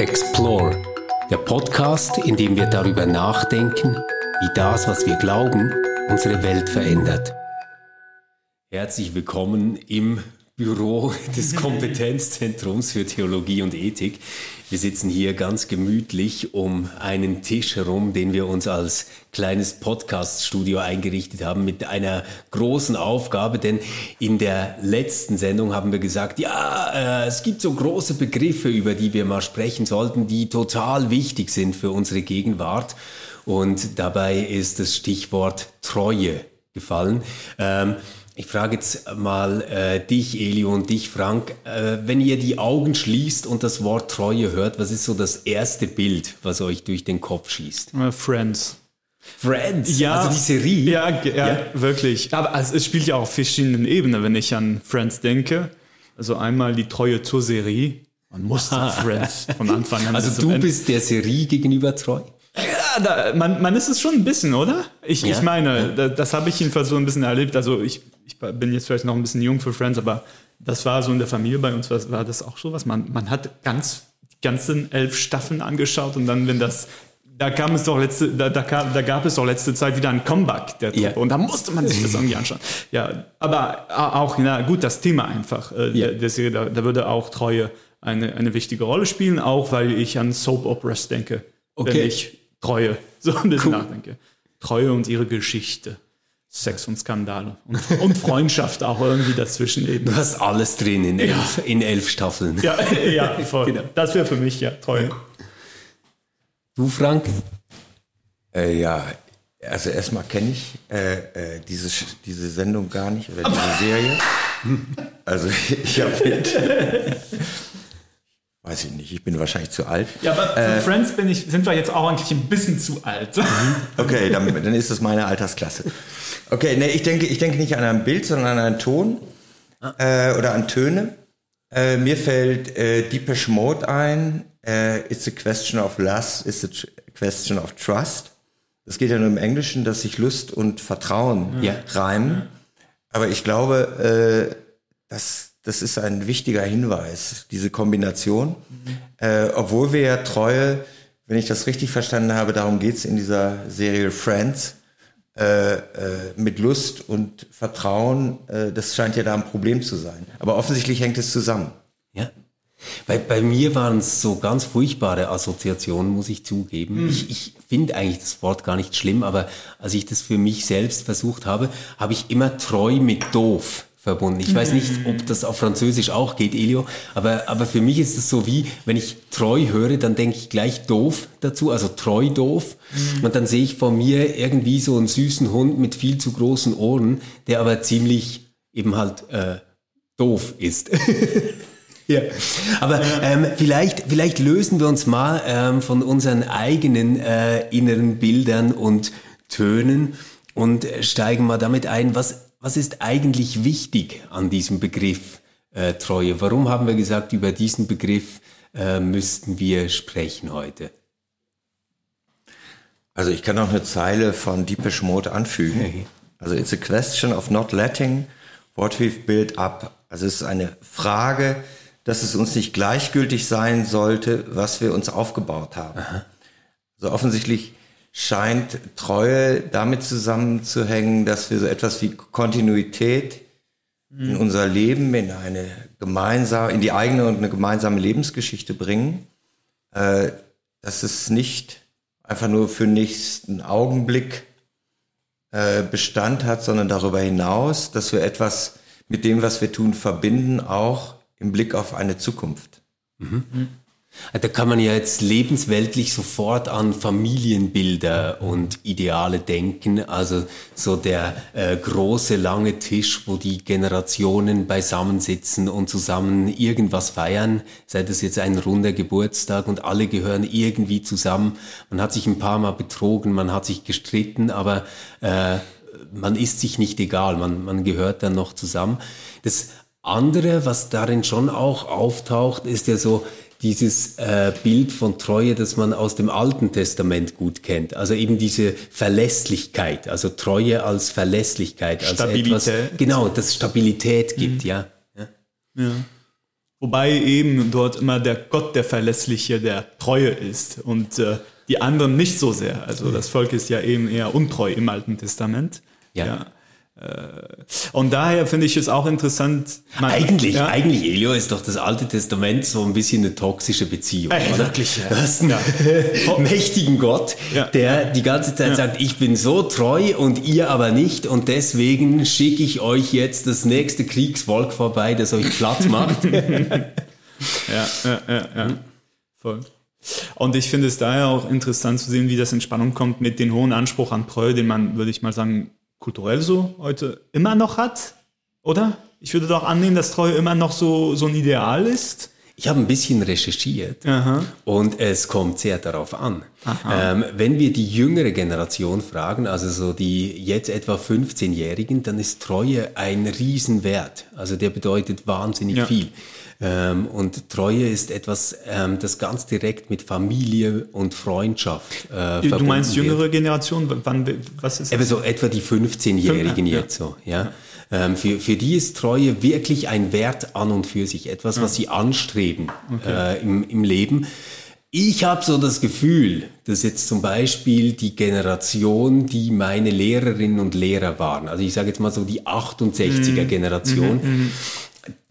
Explore, der Podcast, in dem wir darüber nachdenken, wie das, was wir glauben, unsere Welt verändert. Herzlich willkommen im Büro des Kompetenzzentrums für Theologie und Ethik. Wir sitzen hier ganz gemütlich um einen Tisch herum, den wir uns als kleines Podcast-Studio eingerichtet haben mit einer großen Aufgabe, denn in der letzten Sendung haben wir gesagt, ja, äh, es gibt so große Begriffe, über die wir mal sprechen sollten, die total wichtig sind für unsere Gegenwart. Und dabei ist das Stichwort Treue gefallen. Ähm, ich frage jetzt mal äh, dich, Elio, und dich, Frank. Äh, wenn ihr die Augen schließt und das Wort Treue hört, was ist so das erste Bild, was euch durch den Kopf schießt? Uh, Friends. Friends? Ja. Also die Serie? Ja, ja, ja. wirklich. Aber also, es spielt ja auf verschiedenen Ebenen, wenn ich an Friends denke. Also einmal die Treue zur Serie. Man muss Friends von Anfang an. Also du bist der Serie gegenüber treu? Ja, da, man, man ist es schon ein bisschen, oder? Ich, ja. ich meine, da, das habe ich jedenfalls so ein bisschen erlebt. Also ich, ich bin jetzt vielleicht noch ein bisschen jung für Friends, aber das war so in der Familie bei uns, war, war das auch so was. Man, man hat ganz, die ganzen elf Staffeln angeschaut und dann, wenn das da kam es doch letzte, da, da, kam, da gab es doch letzte Zeit wieder ein Comeback der Truppe. Ja. Und da musste man sich das irgendwie anschauen. Ja, aber auch, na gut, das Thema einfach äh, der, der Serie, da, da würde auch Treue eine, eine wichtige Rolle spielen, auch weil ich an Soap Operas denke. Okay. Wenn ich Treue so ein bisschen cool. nachdenke. Treue und ihre Geschichte. Sex und Skandale. Und, und, Freundschaft auch irgendwie dazwischen eben. Du hast alles drin in elf, ja. in elf Staffeln. Ja, ja voll. Genau. Das wäre für mich ja Treue. Du, Frank? Äh, ja, also erstmal kenne ich äh, äh, diese, diese Sendung gar nicht oder diese Serie. Also ich habe mit Weiß ich nicht, ich bin wahrscheinlich zu alt. Ja, aber für äh, Friends bin ich, sind wir jetzt auch eigentlich ein bisschen zu alt. Mhm. okay, dann, dann ist es meine Altersklasse. Okay, nee, ich denke, ich denke nicht an ein Bild, sondern an einen Ton ah. äh, oder an Töne. Äh, mir fällt äh, Deepesh Mode ein. Äh, it's a question of lust, it's a question of trust. Das geht ja nur im Englischen, dass sich Lust und Vertrauen ja. reimen. Aber ich glaube, äh, dass das ist ein wichtiger Hinweis, diese Kombination. Mhm. Äh, obwohl wir ja Treue, wenn ich das richtig verstanden habe, darum geht's in dieser Serie Friends, äh, äh, mit Lust und Vertrauen, äh, das scheint ja da ein Problem zu sein. Aber offensichtlich hängt es zusammen. Ja. Bei, bei mir waren es so ganz furchtbare Assoziationen, muss ich zugeben. Mhm. Ich, ich finde eigentlich das Wort gar nicht schlimm, aber als ich das für mich selbst versucht habe, habe ich immer treu mit doof verbunden. Ich weiß nicht, ob das auf Französisch auch geht, Elio, aber, aber für mich ist es so wie, wenn ich treu höre, dann denke ich gleich doof dazu, also treu doof. Mhm. Und dann sehe ich vor mir irgendwie so einen süßen Hund mit viel zu großen Ohren, der aber ziemlich eben halt äh, doof ist. Ja. Aber ähm, vielleicht, vielleicht lösen wir uns mal ähm, von unseren eigenen äh, inneren Bildern und Tönen und steigen mal damit ein, was was ist eigentlich wichtig an diesem Begriff äh, Treue? Warum haben wir gesagt, über diesen Begriff äh, müssten wir sprechen heute? Also ich kann noch eine Zeile von Deepish Mode anfügen. Also it's a question of not letting what we've built up. Also es ist eine Frage, dass es uns nicht gleichgültig sein sollte, was wir uns aufgebaut haben. Aha. Also offensichtlich scheint Treue damit zusammenzuhängen, dass wir so etwas wie Kontinuität in mhm. unser Leben, in eine gemeinsame, in die eigene und eine gemeinsame Lebensgeschichte bringen. Äh, dass es nicht einfach nur für den nächsten Augenblick äh, Bestand hat, sondern darüber hinaus, dass wir etwas mit dem, was wir tun, verbinden, auch im Blick auf eine Zukunft. Mhm. Da kann man ja jetzt lebensweltlich sofort an Familienbilder und Ideale denken. Also so der äh, große, lange Tisch, wo die Generationen beisammensitzen und zusammen irgendwas feiern. Sei das jetzt ein runder Geburtstag und alle gehören irgendwie zusammen. Man hat sich ein paar Mal betrogen, man hat sich gestritten, aber äh, man ist sich nicht egal, man, man gehört dann noch zusammen. Das andere, was darin schon auch auftaucht, ist ja so, dieses äh, Bild von Treue, das man aus dem Alten Testament gut kennt. Also eben diese Verlässlichkeit, also Treue als Verlässlichkeit, als Stabilität. etwas, genau, das Stabilität gibt, mhm. ja. ja. ja. wobei eben dort immer der Gott der Verlässliche, der Treue ist und äh, die anderen nicht so sehr. Also das Volk ist ja eben eher untreu im Alten Testament. Ja. ja. Und daher finde ich es auch interessant. Man, eigentlich, ja? eigentlich, Elio, ist doch das Alte Testament so ein bisschen eine toxische Beziehung. Ey, oder? Wirklich, ja. Du hast einen ja. mächtigen Gott, der die ganze Zeit sagt, ich bin so treu und ihr aber nicht und deswegen schicke ich euch jetzt das nächste Kriegsvolk vorbei, das euch platt macht. ja, ja, ja, ja. Voll. Und ich finde es daher auch interessant zu sehen, wie das in Spannung kommt mit dem hohen Anspruch an Treue, den man, würde ich mal sagen, kulturell so heute immer noch hat, oder? Ich würde doch annehmen, dass Treue immer noch so, so ein Ideal ist. Ich habe ein bisschen recherchiert Aha. und es kommt sehr darauf an. Ähm, wenn wir die jüngere Generation fragen, also so die jetzt etwa 15-Jährigen, dann ist Treue ein Riesenwert. Also der bedeutet wahnsinnig ja. viel. Ähm, und Treue ist etwas, ähm, das ganz direkt mit Familie und Freundschaft äh, Du meinst jüngere wird. Generation? Wann, was ist das? Eben so etwa die 15-Jährigen ja. jetzt so, ja. Ähm, für, für die ist Treue wirklich ein Wert an und für sich, etwas, ja. was sie anstreben okay. äh, im, im Leben. Ich habe so das Gefühl, dass jetzt zum Beispiel die Generation, die meine Lehrerinnen und Lehrer waren, also ich sage jetzt mal so die 68er mhm. Generation, mhm,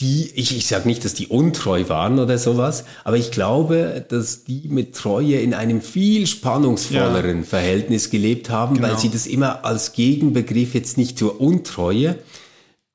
die, ich, ich sage nicht, dass die untreu waren oder sowas, aber ich glaube, dass die mit Treue in einem viel spannungsvolleren ja. Verhältnis gelebt haben, genau. weil sie das immer als Gegenbegriff jetzt nicht zur Untreue,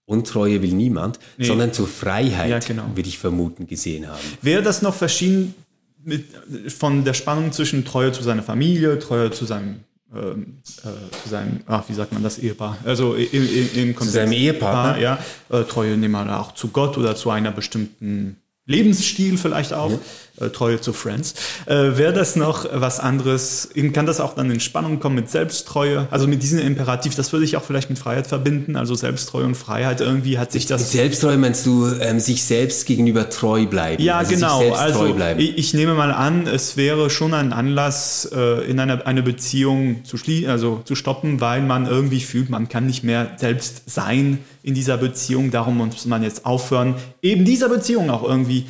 Untreue will niemand, nee. sondern zur Freiheit, ja, genau. würde ich vermuten, gesehen haben. Wäre das noch verschieden mit, von der Spannung zwischen Treue zu seiner Familie, Treue zu seinem ähm, äh, zu seinem, ach, wie sagt man das, Ehepaar, also im, im, im Kontext, zu seinem Ehepartner, ja, äh, Treue nehmen wir auch zu Gott oder zu einer bestimmten Lebensstil vielleicht auch, ja. Äh, Treue zu Friends. Äh, Wäre das noch was anderes? Kann das auch dann in Spannung kommen mit Selbsttreue? Also mit diesem Imperativ, das würde ich auch vielleicht mit Freiheit verbinden. Also Selbsttreue und Freiheit irgendwie hat sich das. Mit Selbsttreue meinst du ähm, sich selbst gegenüber treu bleiben? Ja, also genau. also ich, ich, nehme mal an, es wäre schon ein Anlass, äh, in einer eine Beziehung zu schließen, also zu stoppen, weil man irgendwie fühlt, man kann nicht mehr selbst sein in dieser Beziehung. Darum muss man jetzt aufhören, eben dieser Beziehung auch irgendwie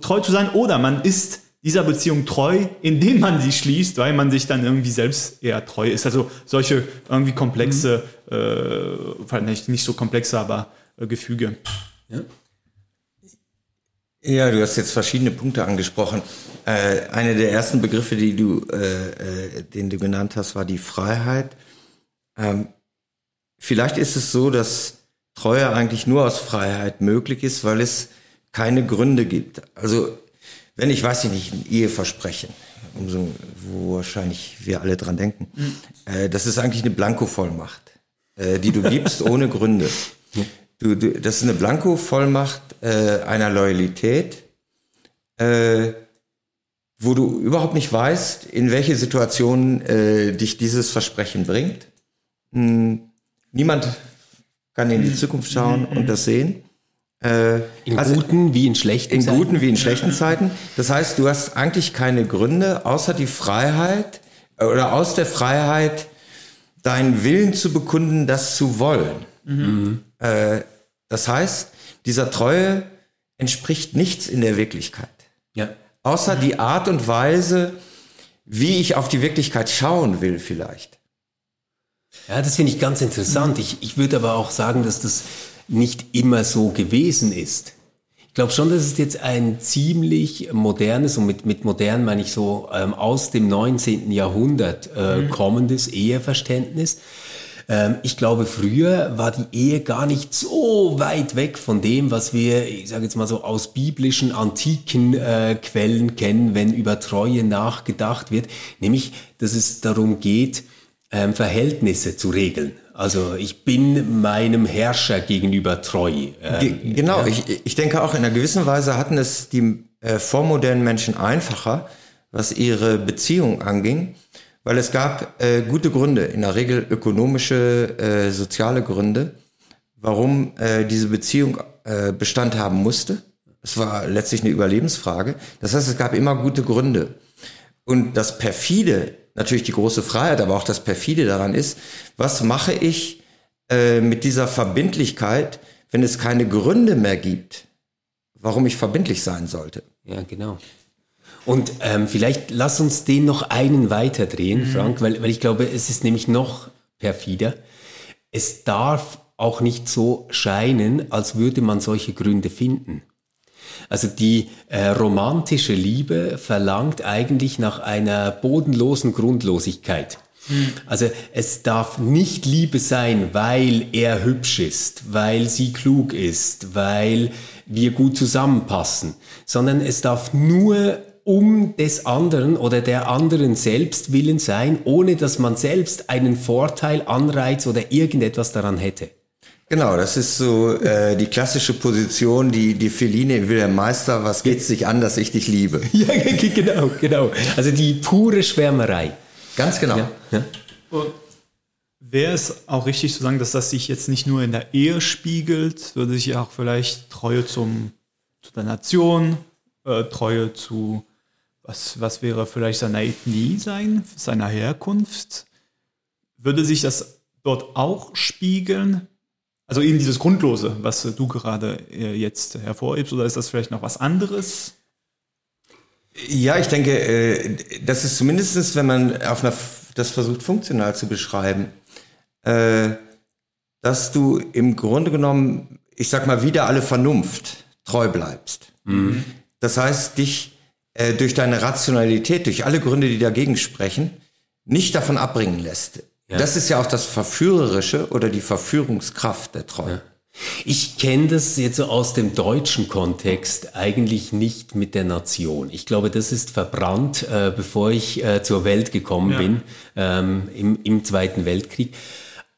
treu zu sein. Oder man ist dieser Beziehung treu, indem man sie schließt, weil man sich dann irgendwie selbst eher treu ist. Also solche irgendwie komplexe, mhm. äh, nicht, nicht so komplexe, aber äh, Gefüge. Ja. Ja, du hast jetzt verschiedene Punkte angesprochen. Äh, eine der ersten Begriffe, die du, äh, äh, den du genannt hast, war die Freiheit. Ähm, vielleicht ist es so, dass Treue eigentlich nur aus Freiheit möglich ist, weil es keine Gründe gibt. Also wenn ich, weiß ich nicht, ein Eheversprechen, umso, wo wahrscheinlich wir alle dran denken, mhm. äh, das ist eigentlich eine Blankovollmacht, äh, die du gibst ohne Gründe. Du, du, das ist eine Blankovollmacht äh, einer Loyalität, äh, wo du überhaupt nicht weißt, in welche Situation äh, dich dieses Versprechen bringt. Hm, niemand kann in die mhm. Zukunft schauen mhm. und das sehen. Äh, in also guten wie in schlechten in Zeiten. In guten wie in schlechten Zeiten. Das heißt, du hast eigentlich keine Gründe, außer die Freiheit äh, oder aus der Freiheit deinen Willen zu bekunden, das zu wollen. Mhm. Äh, das heißt, dieser Treue entspricht nichts in der Wirklichkeit. Ja. Außer die Art und Weise, wie ich auf die Wirklichkeit schauen will vielleicht. Ja, das finde ich ganz interessant. Ich, ich würde aber auch sagen, dass das nicht immer so gewesen ist. Ich glaube schon, dass es jetzt ein ziemlich modernes, und mit, mit modern meine ich so ähm, aus dem 19. Jahrhundert äh, mhm. kommendes Eheverständnis. Ähm, ich glaube, früher war die Ehe gar nicht so weit weg von dem, was wir, ich sage jetzt mal so, aus biblischen, antiken äh, Quellen kennen, wenn über Treue nachgedacht wird. Nämlich, dass es darum geht, ähm, Verhältnisse zu regeln. Also ich bin meinem Herrscher gegenüber treu. Ähm, genau, ja. ich, ich denke auch in einer gewissen Weise hatten es die äh, vormodernen Menschen einfacher, was ihre Beziehung anging, weil es gab äh, gute Gründe, in der Regel ökonomische, äh, soziale Gründe, warum äh, diese Beziehung äh, Bestand haben musste. Es war letztlich eine Überlebensfrage. Das heißt, es gab immer gute Gründe. Und das perfide natürlich die große Freiheit, aber auch das perfide daran ist, was mache ich äh, mit dieser Verbindlichkeit, wenn es keine Gründe mehr gibt, warum ich verbindlich sein sollte. Ja, genau. Und ähm, vielleicht lass uns den noch einen weiterdrehen, mhm. Frank, weil, weil ich glaube, es ist nämlich noch perfider. Es darf auch nicht so scheinen, als würde man solche Gründe finden. Also die äh, romantische Liebe verlangt eigentlich nach einer bodenlosen Grundlosigkeit. Hm. Also es darf nicht Liebe sein, weil er hübsch ist, weil sie klug ist, weil wir gut zusammenpassen, sondern es darf nur um des anderen oder der anderen selbst willen sein, ohne dass man selbst einen Vorteil, Anreiz oder irgendetwas daran hätte. Genau, das ist so äh, die klassische Position, die die Feline will der Meister, was geht's dich an, dass ich dich liebe? ja, genau, genau. Also die pure Schwärmerei. Ganz genau. Ja, ja. Wäre es auch richtig zu sagen, dass das sich jetzt nicht nur in der Ehe spiegelt, würde sich auch vielleicht Treue zum, zu der Nation, äh, Treue zu, was, was wäre vielleicht seiner Ethnie sein, seiner Herkunft? Würde sich das dort auch spiegeln? Also eben dieses Grundlose, was du gerade äh, jetzt hervorhebst, oder ist das vielleicht noch was anderes? Ja, ich denke, äh, das ist zumindest, wenn man auf einer, das versucht funktional zu beschreiben, äh, dass du im Grunde genommen, ich sag mal, wieder alle Vernunft treu bleibst. Mhm. Das heißt, dich durch deine Rationalität, durch alle Gründe, die dagegen sprechen, nicht davon abbringen lässt. Ja. Das ist ja auch das Verführerische oder die Verführungskraft der Treue. Ja. Ich kenne das jetzt so aus dem deutschen Kontext eigentlich nicht mit der Nation. Ich glaube, das ist verbrannt, äh, bevor ich äh, zur Welt gekommen ja. bin, ähm, im, im Zweiten Weltkrieg.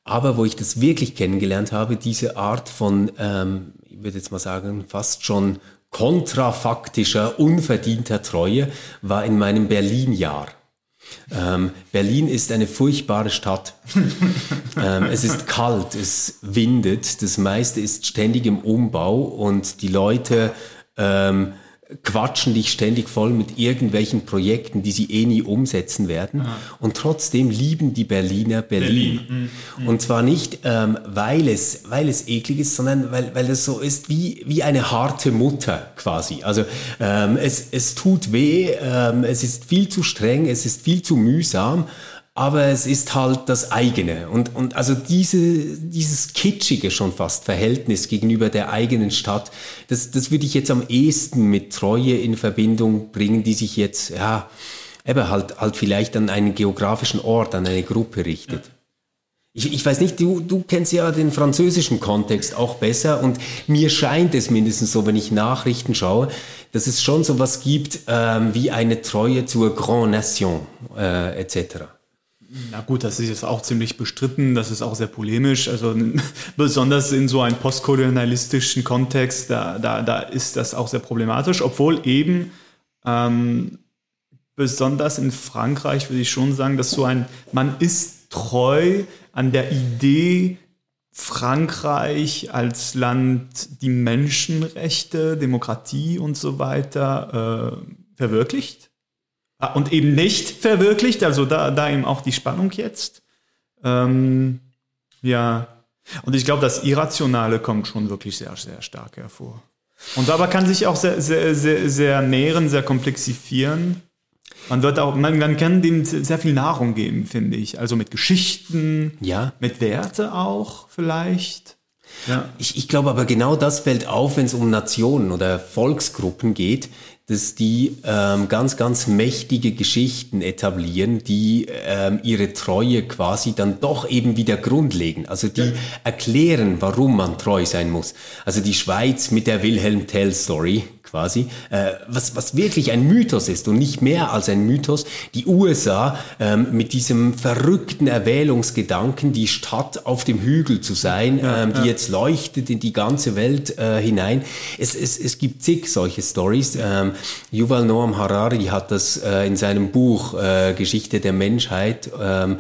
Aber wo ich das wirklich kennengelernt habe, diese Art von, ähm, ich würde jetzt mal sagen, fast schon kontrafaktischer, unverdienter Treue, war in meinem Berlin-Jahr. Ähm, Berlin ist eine furchtbare Stadt. ähm, es ist kalt, es windet, das meiste ist ständig im Umbau und die Leute ähm, quatschen dich ständig voll mit irgendwelchen Projekten, die sie eh nie umsetzen werden. Aha. Und trotzdem lieben die Berliner Berlin. Berlin. Mhm. Und zwar nicht, ähm, weil, es, weil es eklig ist, sondern weil, weil es so ist wie, wie eine harte Mutter quasi. Also ähm, es, es tut weh, ähm, es ist viel zu streng, es ist viel zu mühsam, aber es ist halt das eigene. Und, und also diese, dieses kitschige schon fast Verhältnis gegenüber der eigenen Stadt, das, das würde ich jetzt am ehesten mit Treue in Verbindung bringen, die sich jetzt, ja, eben halt, halt vielleicht an einen geografischen Ort, an eine Gruppe richtet. Ich, ich weiß nicht, du, du kennst ja den französischen Kontext auch besser und mir scheint es mindestens so, wenn ich Nachrichten schaue, dass es schon so was gibt ähm, wie eine Treue zur Grand Nation äh, etc. Na gut, das ist jetzt auch ziemlich bestritten, das ist auch sehr polemisch. Also besonders in so einem postkolonialistischen Kontext, da, da, da ist das auch sehr problematisch, obwohl eben ähm, besonders in Frankreich würde ich schon sagen, dass so ein, man ist treu an der Idee, Frankreich als Land die Menschenrechte, Demokratie und so weiter äh, verwirklicht. Ah, und eben nicht verwirklicht, also da, da eben auch die Spannung jetzt. Ähm, ja, und ich glaube, das Irrationale kommt schon wirklich sehr, sehr stark hervor. Und aber kann sich auch sehr, sehr, sehr, sehr nähren, sehr komplexifieren. Man wird auch, man, man kann dem sehr viel Nahrung geben, finde ich. Also mit Geschichten, ja. mit Werte auch vielleicht. Ja. Ich, ich glaube aber genau das fällt auf, wenn es um Nationen oder Volksgruppen geht, dass die ähm, ganz, ganz mächtige Geschichten etablieren, die ähm, ihre Treue quasi dann doch eben wieder grundlegen. Also die ja. erklären, warum man treu sein muss. Also die Schweiz mit der Wilhelm Tell Story quasi, äh, was, was wirklich ein Mythos ist und nicht mehr als ein Mythos. Die USA ähm, mit diesem verrückten Erwählungsgedanken, die Stadt auf dem Hügel zu sein, ja, ähm, die ja. jetzt leuchtet in die ganze Welt äh, hinein. Es, es, es gibt zig solche Stories. Ähm, Yuval Noam Harari hat das äh, in seinem Buch äh, Geschichte der Menschheit ähm,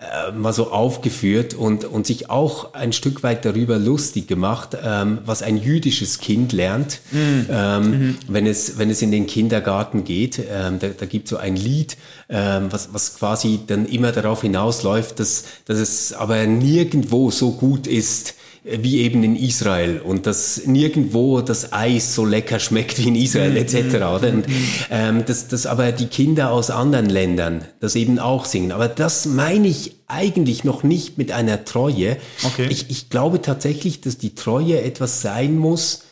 äh, mal so aufgeführt und, und sich auch ein Stück weit darüber lustig gemacht, ähm, was ein jüdisches Kind lernt, mhm. Ähm, mhm. wenn, es, wenn es in den Kindergarten geht. Ähm, da, da gibt so ein Lied, ähm, was, was quasi dann immer darauf hinausläuft, dass, dass es aber nirgendwo so gut ist, wie eben in Israel und dass nirgendwo das Eis so lecker schmeckt wie in Israel mhm. etc. Oder? Und, ähm, dass, dass aber die Kinder aus anderen Ländern das eben auch singen. Aber das meine ich eigentlich noch nicht mit einer Treue. Okay. Ich, ich glaube tatsächlich, dass die Treue etwas sein muss,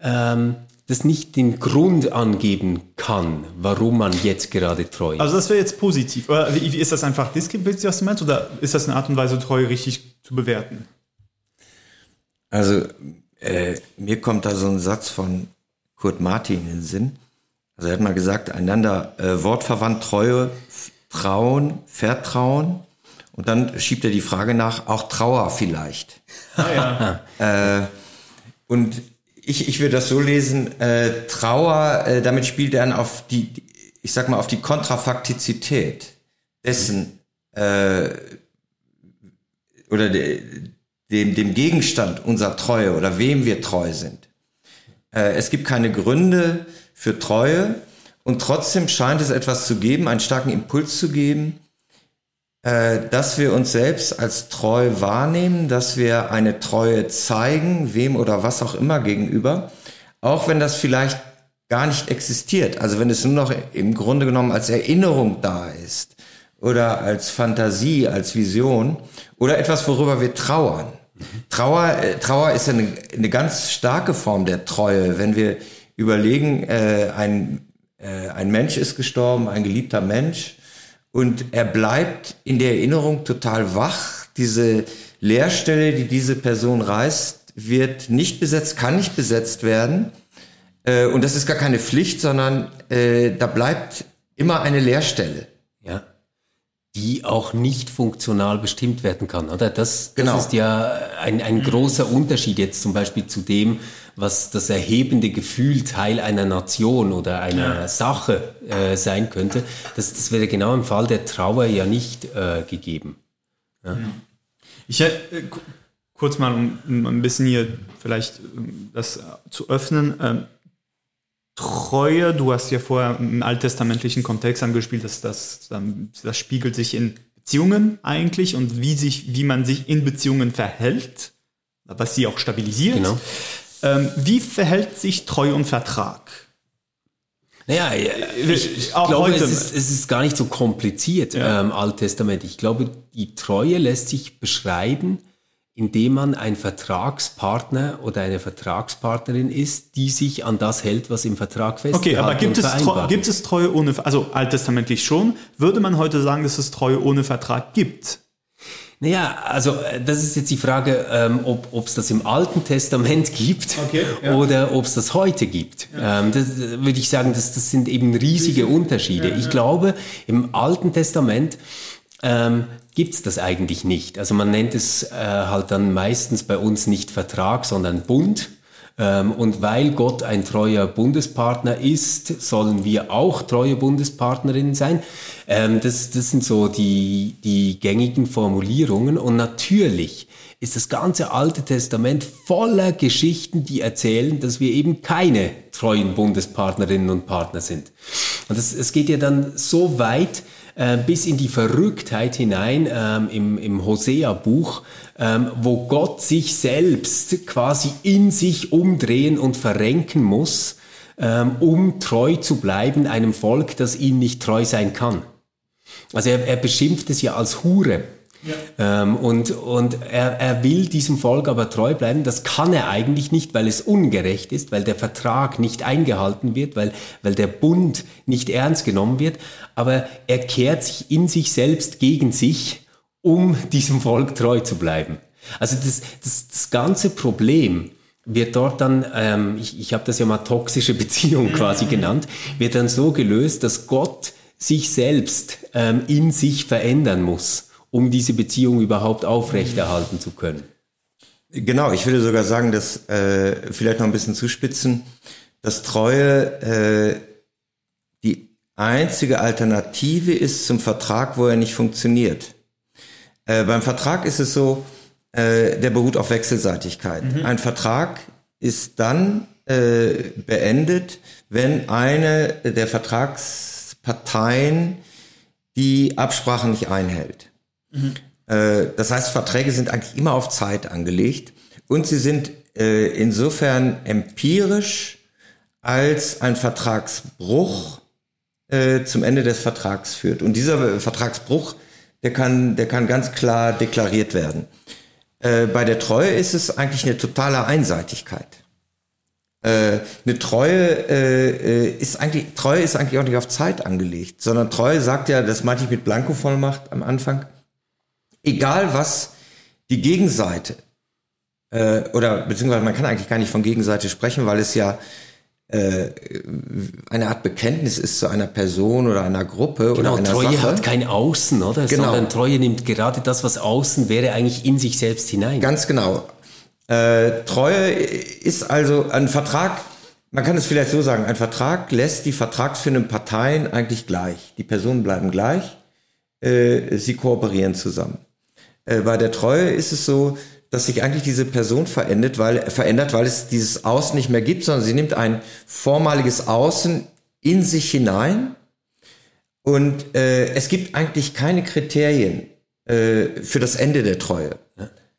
ähm, das nicht den Grund angeben kann, warum man jetzt gerade treu ist. Also das wäre jetzt positiv. Oder ist das einfach diskriminierend, was du meinst, oder ist das eine Art und Weise, Treue richtig zu bewerten? Also äh, mir kommt da so ein Satz von Kurt Martin in den Sinn. Also er hat mal gesagt, einander äh, wortverwandt Treue, Trauen, Vertrauen. Und dann schiebt er die Frage nach, auch Trauer vielleicht. Ah, ja. äh, und ich, ich würde das so lesen, äh, Trauer, äh, damit spielt er dann auf die, ich sag mal, auf die Kontrafaktizität dessen äh, oder de, dem, dem Gegenstand unserer Treue oder wem wir treu sind. Äh, es gibt keine Gründe für Treue und trotzdem scheint es etwas zu geben, einen starken Impuls zu geben, äh, dass wir uns selbst als treu wahrnehmen, dass wir eine Treue zeigen, wem oder was auch immer gegenüber, auch wenn das vielleicht gar nicht existiert. Also wenn es nur noch im Grunde genommen als Erinnerung da ist oder als Fantasie, als Vision oder etwas, worüber wir trauern. Trauer, äh, Trauer ist eine, eine ganz starke Form der Treue. Wenn wir überlegen, äh, ein, äh, ein Mensch ist gestorben, ein geliebter Mensch, und er bleibt in der Erinnerung total wach. Diese Leerstelle, die diese Person reißt, wird nicht besetzt, kann nicht besetzt werden. Äh, und das ist gar keine Pflicht, sondern äh, da bleibt immer eine Leerstelle. Die auch nicht funktional bestimmt werden kann, oder? Das, das genau. ist ja ein, ein großer Unterschied jetzt zum Beispiel zu dem, was das erhebende Gefühl Teil einer Nation oder einer ja. Sache äh, sein könnte, das, das wäre genau im Fall der Trauer ja nicht äh, gegeben. Ja. Ich äh, kurz mal, um, um, ein bisschen hier vielleicht das zu öffnen. Ähm, Treue, du hast ja vorher einen alttestamentlichen Kontext angespielt, dass das, das spiegelt sich in Beziehungen eigentlich und wie, sich, wie man sich in Beziehungen verhält, was sie auch stabilisiert. Genau. Ähm, wie verhält sich Treu und Vertrag? Naja, ich, ich glaube, heute. Es, ist, es ist gar nicht so kompliziert, ja. ähm, Alttestament. Ich glaube, die Treue lässt sich beschreiben, indem man ein Vertragspartner oder eine Vertragspartnerin ist, die sich an das hält, was im Vertrag festgehalten Okay, aber gibt es, gibt es Treue ohne, also alttestamentlich schon, würde man heute sagen, dass es Treue ohne Vertrag gibt? Naja, also äh, das ist jetzt die Frage, ähm, ob es das im Alten Testament gibt okay, ja. oder ob es das heute gibt. Ja. Ähm, das würde ich sagen, das, das sind eben riesige Unterschiede. Ja, ich glaube, im Alten Testament ähm, gibt es das eigentlich nicht. Also man nennt es äh, halt dann meistens bei uns nicht Vertrag, sondern Bund. Ähm, und weil Gott ein treuer Bundespartner ist, sollen wir auch treue Bundespartnerinnen sein. Ähm, das, das sind so die, die gängigen Formulierungen. Und natürlich ist das ganze Alte Testament voller Geschichten, die erzählen, dass wir eben keine treuen Bundespartnerinnen und Partner sind. Und es geht ja dann so weit, äh, bis in die Verrücktheit hinein ähm, im, im Hosea-Buch, ähm, wo Gott sich selbst quasi in sich umdrehen und verrenken muss, ähm, um treu zu bleiben einem Volk, das ihm nicht treu sein kann. Also er, er beschimpft es ja als Hure. Ja. Ähm, und und er, er will diesem Volk aber treu bleiben. Das kann er eigentlich nicht, weil es ungerecht ist, weil der Vertrag nicht eingehalten wird, weil, weil der Bund nicht ernst genommen wird. Aber er kehrt sich in sich selbst gegen sich, um diesem Volk treu zu bleiben. Also das, das, das ganze Problem wird dort dann, ähm, ich, ich habe das ja mal toxische Beziehung quasi genannt, wird dann so gelöst, dass Gott sich selbst ähm, in sich verändern muss, um diese Beziehung überhaupt aufrechterhalten zu können. Genau, ich würde sogar sagen, dass äh, vielleicht noch ein bisschen zuspitzen, dass Treue äh, die einzige Alternative ist zum Vertrag, wo er nicht funktioniert. Äh, beim Vertrag ist es so, äh, der beruht auf Wechselseitigkeit. Mhm. Ein Vertrag ist dann äh, beendet, wenn eine der Vertragsparteien die Absprachen nicht einhält. Mhm. Äh, das heißt, Verträge sind eigentlich immer auf Zeit angelegt. und sie sind äh, insofern empirisch als ein Vertragsbruch äh, zum Ende des Vertrags führt. Und dieser Vertragsbruch, der kann, der kann ganz klar deklariert werden. Äh, bei der Treue ist es eigentlich eine totale Einseitigkeit. Äh, eine Treue äh, äh, ist eigentlich Treue ist eigentlich auch nicht auf Zeit angelegt, sondern Treue sagt ja, das meinte ich mit Blankovollmacht am Anfang. Egal was die Gegenseite äh, oder beziehungsweise man kann eigentlich gar nicht von Gegenseite sprechen, weil es ja äh, eine Art Bekenntnis ist zu einer Person oder einer Gruppe genau, oder einer Treue Sache. hat kein Außen, oder? Genau. Sondern Treue nimmt gerade das, was außen wäre, eigentlich in sich selbst hinein. Ganz genau. Äh, Treue ist also ein Vertrag, man kann es vielleicht so sagen, ein Vertrag lässt die vertragsführenden Parteien eigentlich gleich. Die Personen bleiben gleich, äh, sie kooperieren zusammen. Äh, bei der Treue ist es so, dass sich eigentlich diese Person verändert, weil, verändert, weil es dieses Außen nicht mehr gibt, sondern sie nimmt ein vormaliges Außen in sich hinein und äh, es gibt eigentlich keine Kriterien äh, für das Ende der Treue.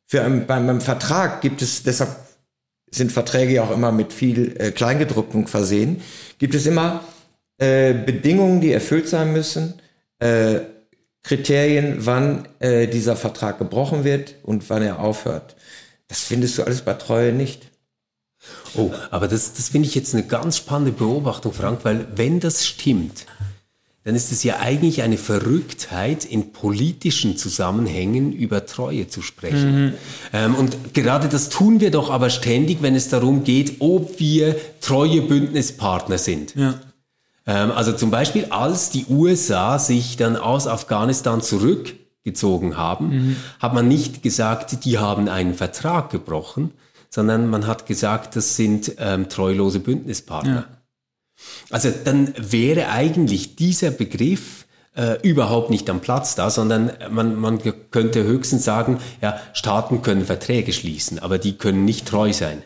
Für einen, beim, beim Vertrag gibt es, deshalb sind Verträge ja auch immer mit viel äh, Kleingedrucktem versehen, gibt es immer äh, Bedingungen, die erfüllt sein müssen, äh, Kriterien, wann äh, dieser Vertrag gebrochen wird und wann er aufhört. Das findest du alles bei Treue nicht. Oh, aber das, das finde ich jetzt eine ganz spannende Beobachtung, Frank, weil wenn das stimmt, dann ist es ja eigentlich eine Verrücktheit, in politischen Zusammenhängen über Treue zu sprechen. Mhm. Ähm, und gerade das tun wir doch aber ständig, wenn es darum geht, ob wir treue Bündnispartner sind. Ja. Ähm, also zum Beispiel, als die USA sich dann aus Afghanistan zurückgezogen haben, mhm. hat man nicht gesagt, die haben einen Vertrag gebrochen, sondern man hat gesagt, das sind ähm, treulose Bündnispartner. Ja. Also dann wäre eigentlich dieser Begriff äh, überhaupt nicht am Platz da, sondern man, man könnte höchstens sagen, ja, Staaten können Verträge schließen, aber die können nicht treu sein.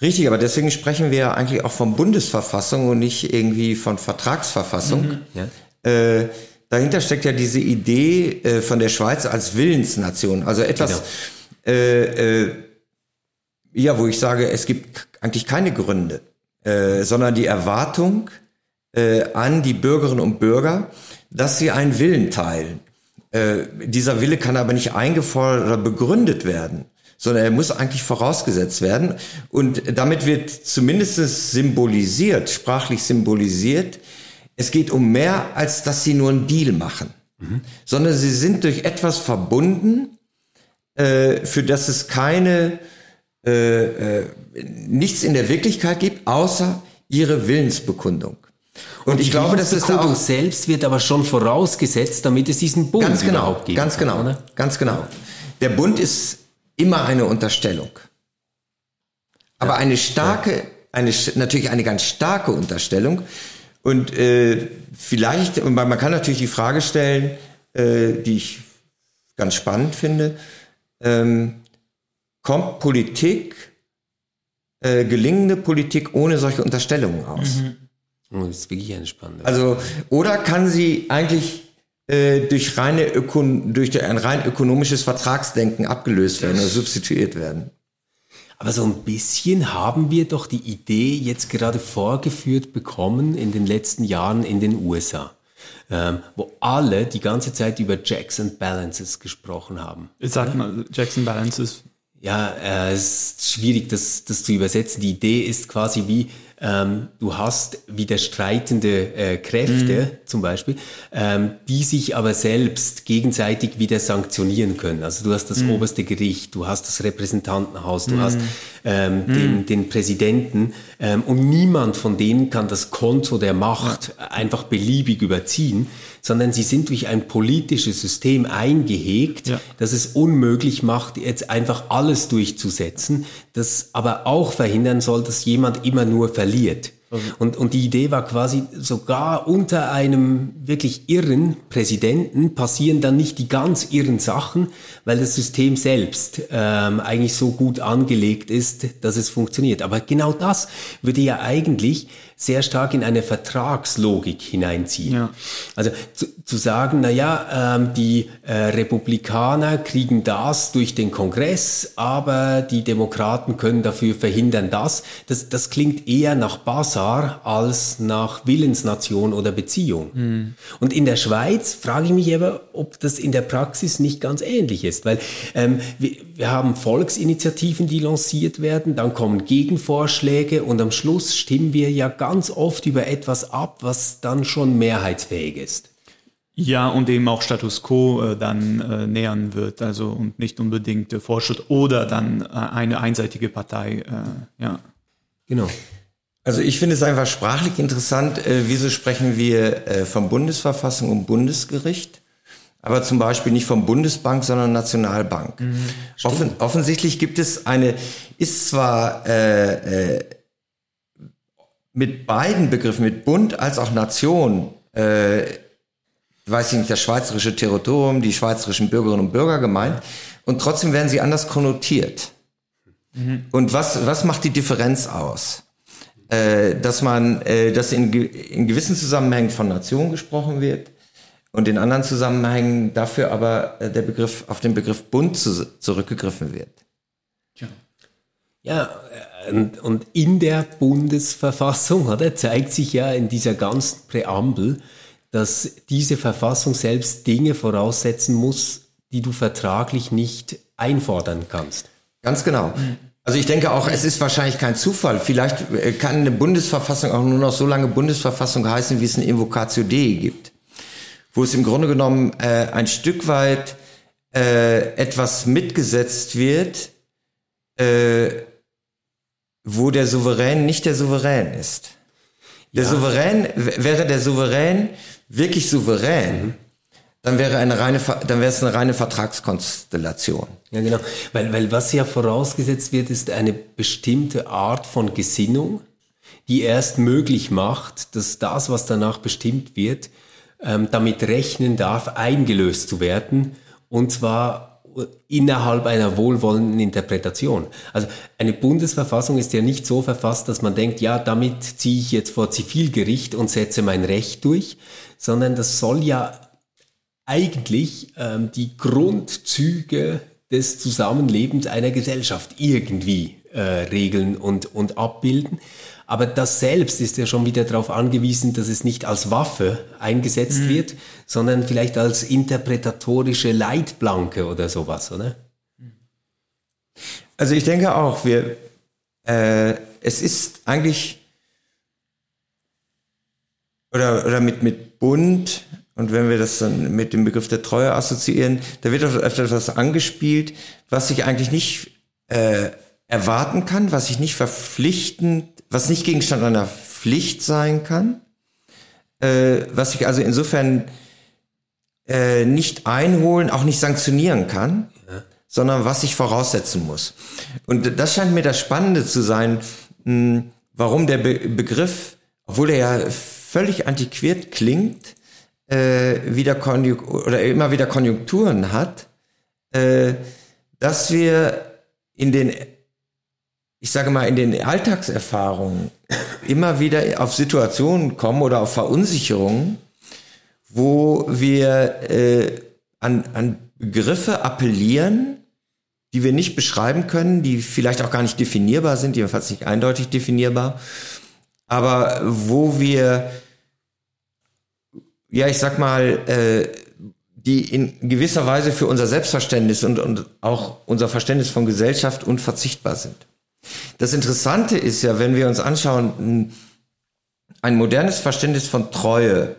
Richtig, aber deswegen sprechen wir eigentlich auch von Bundesverfassung und nicht irgendwie von Vertragsverfassung. Mhm. Ja. Äh, dahinter steckt ja diese Idee äh, von der Schweiz als Willensnation. Also etwas, genau. äh, äh, ja, wo ich sage, es gibt eigentlich keine Gründe, äh, sondern die Erwartung äh, an die Bürgerinnen und Bürger, dass sie einen Willen teilen. Dieser Wille kann aber nicht eingefordert oder begründet werden sondern er muss eigentlich vorausgesetzt werden. Und damit wird zumindest symbolisiert, sprachlich symbolisiert, es geht um mehr, als dass sie nur einen Deal machen, mhm. sondern sie sind durch etwas verbunden, äh, für das es keine, äh, äh, nichts in der Wirklichkeit gibt, außer ihre Willensbekundung. Und, Und ich glaube, dass es da auch selbst wird aber schon vorausgesetzt, damit es diesen Bund ganz genau, überhaupt gibt. Ganz genau, ganz genau. Der Bund ist immer eine Unterstellung. Aber eine starke, eine, natürlich eine ganz starke Unterstellung. Und äh, vielleicht, und man kann natürlich die Frage stellen, äh, die ich ganz spannend finde, ähm, kommt Politik, äh, gelingende Politik ohne solche Unterstellungen aus? Mhm. Oh, das ist wirklich eine spannende. Also, oder kann sie eigentlich äh, durch, reine Ökon durch ein rein ökonomisches Vertragsdenken abgelöst werden oder substituiert werden. Aber so ein bisschen haben wir doch die Idee jetzt gerade vorgeführt bekommen in den letzten Jahren in den USA, ähm, wo alle die ganze Zeit über Checks and Balances gesprochen haben. Sag mal, Checks and Balances. Ja, äh, es ist schwierig, das, das zu übersetzen. Die Idee ist quasi wie, ähm, du hast widerstreitende äh, Kräfte mhm. zum Beispiel, ähm, die sich aber selbst gegenseitig wieder sanktionieren können. Also du hast das mhm. oberste Gericht, du hast das Repräsentantenhaus, du mhm. hast ähm, mhm. den, den Präsidenten ähm, und niemand von denen kann das Konto der Macht einfach beliebig überziehen, sondern sie sind durch ein politisches System eingehegt, ja. das es unmöglich macht, jetzt einfach alles durchzusetzen, das aber auch verhindern soll, dass jemand immer nur verliert. Mhm. Und, und die Idee war quasi, sogar unter einem wirklich irren Präsidenten passieren dann nicht die ganz irren Sachen, weil das System selbst ähm, eigentlich so gut angelegt ist, dass es funktioniert. Aber genau das würde ja eigentlich sehr stark in eine Vertragslogik hineinziehen. Ja. Also zu, zu sagen, na ja, ähm, die äh, Republikaner kriegen das durch den Kongress, aber die Demokraten können dafür verhindern das. Das, das klingt eher nach Basar als nach Willensnation oder Beziehung. Mhm. Und in der Schweiz frage ich mich aber, ob das in der Praxis nicht ganz ähnlich ist, weil ähm, wir, wir haben Volksinitiativen, die lanciert werden, dann kommen Gegenvorschläge und am Schluss stimmen wir ja ganz oft über etwas ab, was dann schon mehrheitsfähig ist. Ja, und eben auch Status quo äh, dann äh, nähern wird, also und nicht unbedingt äh, Fortschritt oder dann äh, eine einseitige Partei, äh, ja. Genau. Also ich finde es einfach sprachlich interessant, äh, wieso sprechen wir äh, von Bundesverfassung und Bundesgericht, aber zum Beispiel nicht von Bundesbank, sondern Nationalbank. Mhm, Offen, offensichtlich gibt es eine, ist zwar äh, äh, mit beiden Begriffen, mit Bund als auch Nation, äh, weiß ich nicht, das schweizerische Territorium, die schweizerischen Bürgerinnen und Bürger gemeint, und trotzdem werden sie anders konnotiert. Mhm. Und was, was macht die Differenz aus? Äh, dass man, äh, dass in, in gewissen Zusammenhängen von Nation gesprochen wird und in anderen Zusammenhängen dafür aber äh, der Begriff auf den Begriff Bund zu, zurückgegriffen wird. Ja, und, und in der Bundesverfassung oder, zeigt sich ja in dieser ganzen Präambel, dass diese Verfassung selbst Dinge voraussetzen muss, die du vertraglich nicht einfordern kannst. Ganz genau. Also ich denke auch, es ist wahrscheinlich kein Zufall. Vielleicht äh, kann eine Bundesverfassung auch nur noch so lange Bundesverfassung heißen, wie es eine Invocatio Dei gibt. Wo es im Grunde genommen äh, ein Stück weit äh, etwas mitgesetzt wird, äh, wo der Souverän nicht der Souverän ist. Der ja. Souverän, wäre der Souverän wirklich souverän, mhm. dann wäre eine reine, dann wäre es eine reine Vertragskonstellation. Ja, genau. Weil, weil was ja vorausgesetzt wird, ist eine bestimmte Art von Gesinnung, die erst möglich macht, dass das, was danach bestimmt wird, ähm, damit rechnen darf, eingelöst zu werden. Und zwar innerhalb einer wohlwollenden Interpretation. Also eine Bundesverfassung ist ja nicht so verfasst, dass man denkt, ja, damit ziehe ich jetzt vor Zivilgericht und setze mein Recht durch, sondern das soll ja eigentlich ähm, die Grundzüge des Zusammenlebens einer Gesellschaft irgendwie äh, regeln und, und abbilden. Aber das selbst ist ja schon wieder darauf angewiesen, dass es nicht als Waffe eingesetzt mhm. wird, sondern vielleicht als interpretatorische Leitplanke oder sowas, oder? Also ich denke auch, wir, äh, es ist eigentlich, oder, oder mit, mit Bund, und wenn wir das dann mit dem Begriff der Treue assoziieren, da wird etwas angespielt, was ich eigentlich nicht äh, erwarten kann, was ich nicht verpflichtend was nicht Gegenstand einer Pflicht sein kann, äh, was ich also insofern äh, nicht einholen, auch nicht sanktionieren kann, ja. sondern was ich voraussetzen muss. Und das scheint mir das Spannende zu sein, mh, warum der Be Begriff, obwohl er ja völlig antiquiert klingt, äh, wieder Konjunktur oder immer wieder Konjunkturen hat, äh, dass wir in den ich sage mal, in den Alltagserfahrungen immer wieder auf Situationen kommen oder auf Verunsicherungen, wo wir äh, an, an Begriffe appellieren, die wir nicht beschreiben können, die vielleicht auch gar nicht definierbar sind, jedenfalls nicht eindeutig definierbar, aber wo wir, ja, ich sag mal, äh, die in gewisser Weise für unser Selbstverständnis und, und auch unser Verständnis von Gesellschaft unverzichtbar sind. Das Interessante ist ja, wenn wir uns anschauen, ein modernes Verständnis von Treue,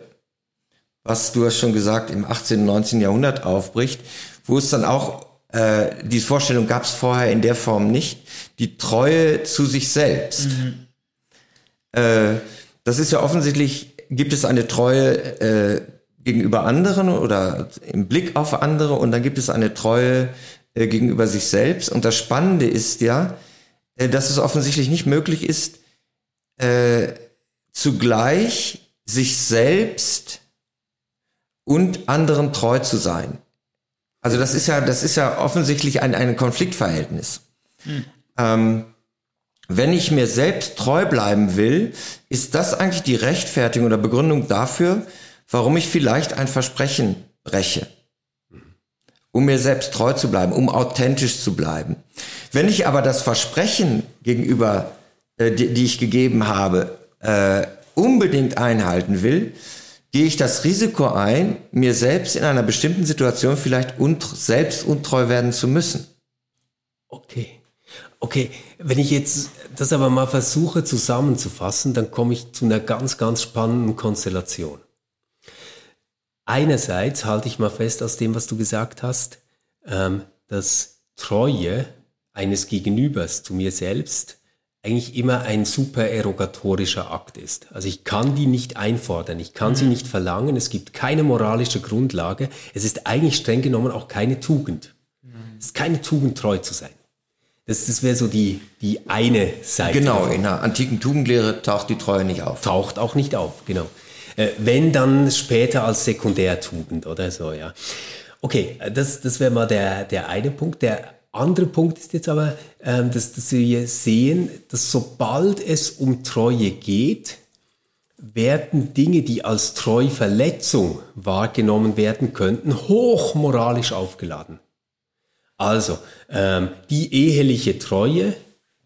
was du hast schon gesagt, im 18. und 19. Jahrhundert aufbricht, wo es dann auch, äh, diese Vorstellung gab es vorher in der Form nicht, die Treue zu sich selbst. Mhm. Äh, das ist ja offensichtlich, gibt es eine Treue äh, gegenüber anderen oder im Blick auf andere und dann gibt es eine Treue äh, gegenüber sich selbst. Und das Spannende ist ja, dass es offensichtlich nicht möglich ist, äh, zugleich sich selbst und anderen treu zu sein. Also das ist ja, das ist ja offensichtlich ein, ein Konfliktverhältnis. Hm. Ähm, wenn ich mir selbst treu bleiben will, ist das eigentlich die Rechtfertigung oder Begründung dafür, warum ich vielleicht ein Versprechen breche. Um mir selbst treu zu bleiben, um authentisch zu bleiben. Wenn ich aber das Versprechen gegenüber, äh, die, die, ich gegeben habe, äh, unbedingt einhalten will, gehe ich das Risiko ein, mir selbst in einer bestimmten Situation vielleicht unt selbst untreu werden zu müssen. Okay. Okay, wenn ich jetzt das aber mal versuche zusammenzufassen, dann komme ich zu einer ganz, ganz spannenden Konstellation. Einerseits halte ich mal fest aus dem, was du gesagt hast, ähm, dass Treue eines Gegenübers zu mir selbst eigentlich immer ein super erogatorischer Akt ist. Also ich kann die nicht einfordern, ich kann mhm. sie nicht verlangen, es gibt keine moralische Grundlage, es ist eigentlich streng genommen auch keine Tugend. Mhm. Es ist keine Tugend, treu zu sein. Das, das wäre so die, die eine Seite. Genau, davon. in der antiken Tugendlehre taucht die Treue nicht auf. Taucht auch nicht auf, genau. Äh, wenn dann später als Sekundärtugend oder so, ja. Okay, das, das wäre mal der, der eine Punkt. Der andere Punkt ist jetzt aber, ähm, dass, dass wir sehen, dass sobald es um Treue geht, werden Dinge, die als Treuverletzung wahrgenommen werden könnten, hochmoralisch aufgeladen. Also ähm, die eheliche Treue,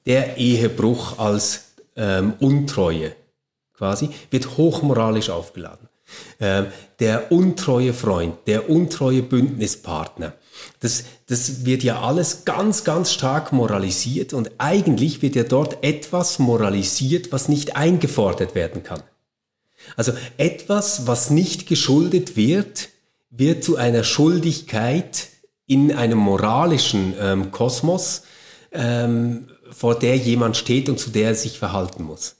der Ehebruch als ähm, Untreue quasi, wird hochmoralisch aufgeladen. Ähm, der untreue Freund, der untreue Bündnispartner, das, das wird ja alles ganz, ganz stark moralisiert und eigentlich wird ja dort etwas moralisiert, was nicht eingefordert werden kann. Also etwas, was nicht geschuldet wird, wird zu einer Schuldigkeit in einem moralischen ähm, Kosmos, ähm, vor der jemand steht und zu der er sich verhalten muss.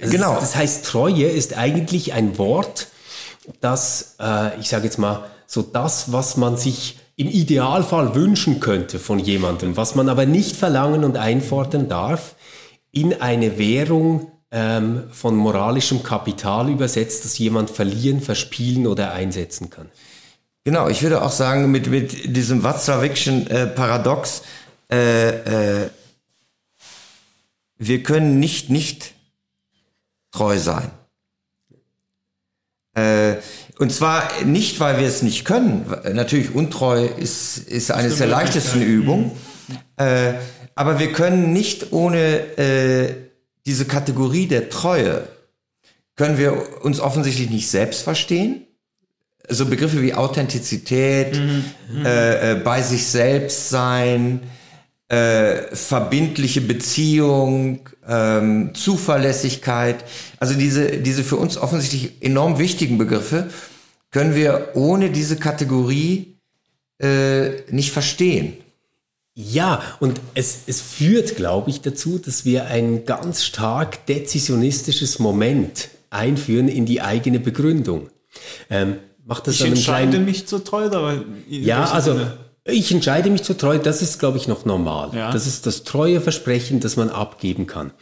Das genau. Ist, das heißt, Treue ist eigentlich ein Wort, das, äh, ich sage jetzt mal, so das, was man sich im Idealfall wünschen könnte von jemandem, was man aber nicht verlangen und einfordern darf, in eine Währung ähm, von moralischem Kapital übersetzt, das jemand verlieren, verspielen oder einsetzen kann. Genau, ich würde auch sagen, mit, mit diesem Watzlawikschen äh, Paradox, äh, äh, wir können nicht nicht treu sein. Äh, und zwar nicht, weil wir es nicht können. Natürlich, untreu ist, ist eines der leichtesten Übungen. Äh, aber wir können nicht ohne äh, diese Kategorie der Treue, können wir uns offensichtlich nicht selbst verstehen so Begriffe wie Authentizität, mhm. äh, äh, bei sich selbst sein, äh, verbindliche Beziehung, ähm, Zuverlässigkeit, also diese, diese für uns offensichtlich enorm wichtigen Begriffe können wir ohne diese Kategorie äh, nicht verstehen. Ja, und es, es führt, glaube ich, dazu, dass wir ein ganz stark dezisionistisches Moment einführen in die eigene Begründung. Ähm, macht das ich entscheide kleinen, mich zu treu, aber ja, also Sinne? Ich entscheide mich zu treu. Das ist, glaube ich, noch normal. Ja. Das ist das treue Versprechen, das man abgeben kann.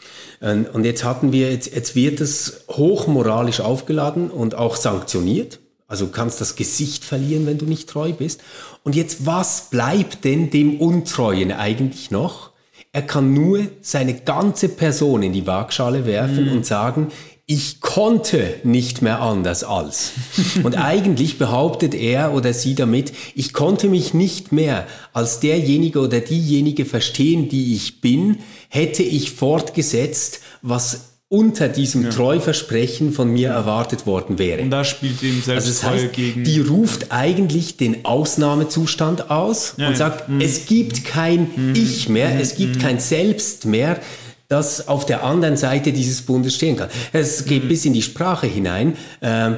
Ähm, und jetzt hatten wir jetzt, jetzt wird es hochmoralisch aufgeladen und auch sanktioniert. Also du kannst das Gesicht verlieren, wenn du nicht treu bist. Und jetzt, was bleibt denn dem Untreuen eigentlich noch? Er kann nur seine ganze Person in die Waagschale werfen mhm. und sagen, ich konnte nicht mehr anders als. Und eigentlich behauptet er oder sie damit, ich konnte mich nicht mehr als derjenige oder diejenige verstehen, die ich bin, hätte ich fortgesetzt, was unter diesem ja. Treuversprechen von mir erwartet worden wäre. Und da spielt eben selbst also das heißt, gegen. Die ruft eigentlich den Ausnahmezustand aus ja, und sagt, ja. es gibt kein mhm. Ich mehr, mhm. es gibt mhm. kein Selbst mehr, das auf der anderen Seite dieses Bundes stehen kann. Es geht mhm. bis in die Sprache hinein. Ähm,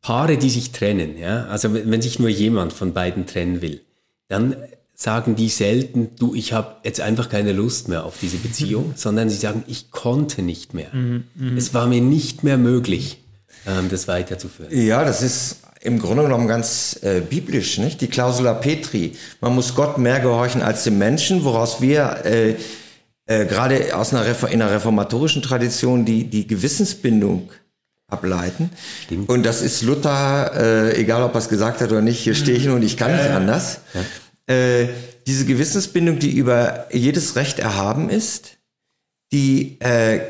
Paare, die sich trennen, ja, also wenn sich nur jemand von beiden trennen will, dann sagen die selten, du, ich habe jetzt einfach keine Lust mehr auf diese Beziehung, mhm. sondern sie sagen, ich konnte nicht mehr. Mhm, mh. Es war mir nicht mehr möglich, ähm, das weiterzuführen. Ja, das ist im Grunde genommen ganz äh, biblisch, nicht? Die Klausula Petri. Man muss Gott mehr gehorchen als dem Menschen, woraus wir äh, äh, gerade aus einer, in einer reformatorischen Tradition die, die Gewissensbindung ableiten. Stimmt. Und das ist Luther, äh, egal ob er es gesagt hat oder nicht, hier stehe ich und ich kann nicht anders. Ja. Äh, diese Gewissensbindung, die über jedes Recht erhaben ist, die äh,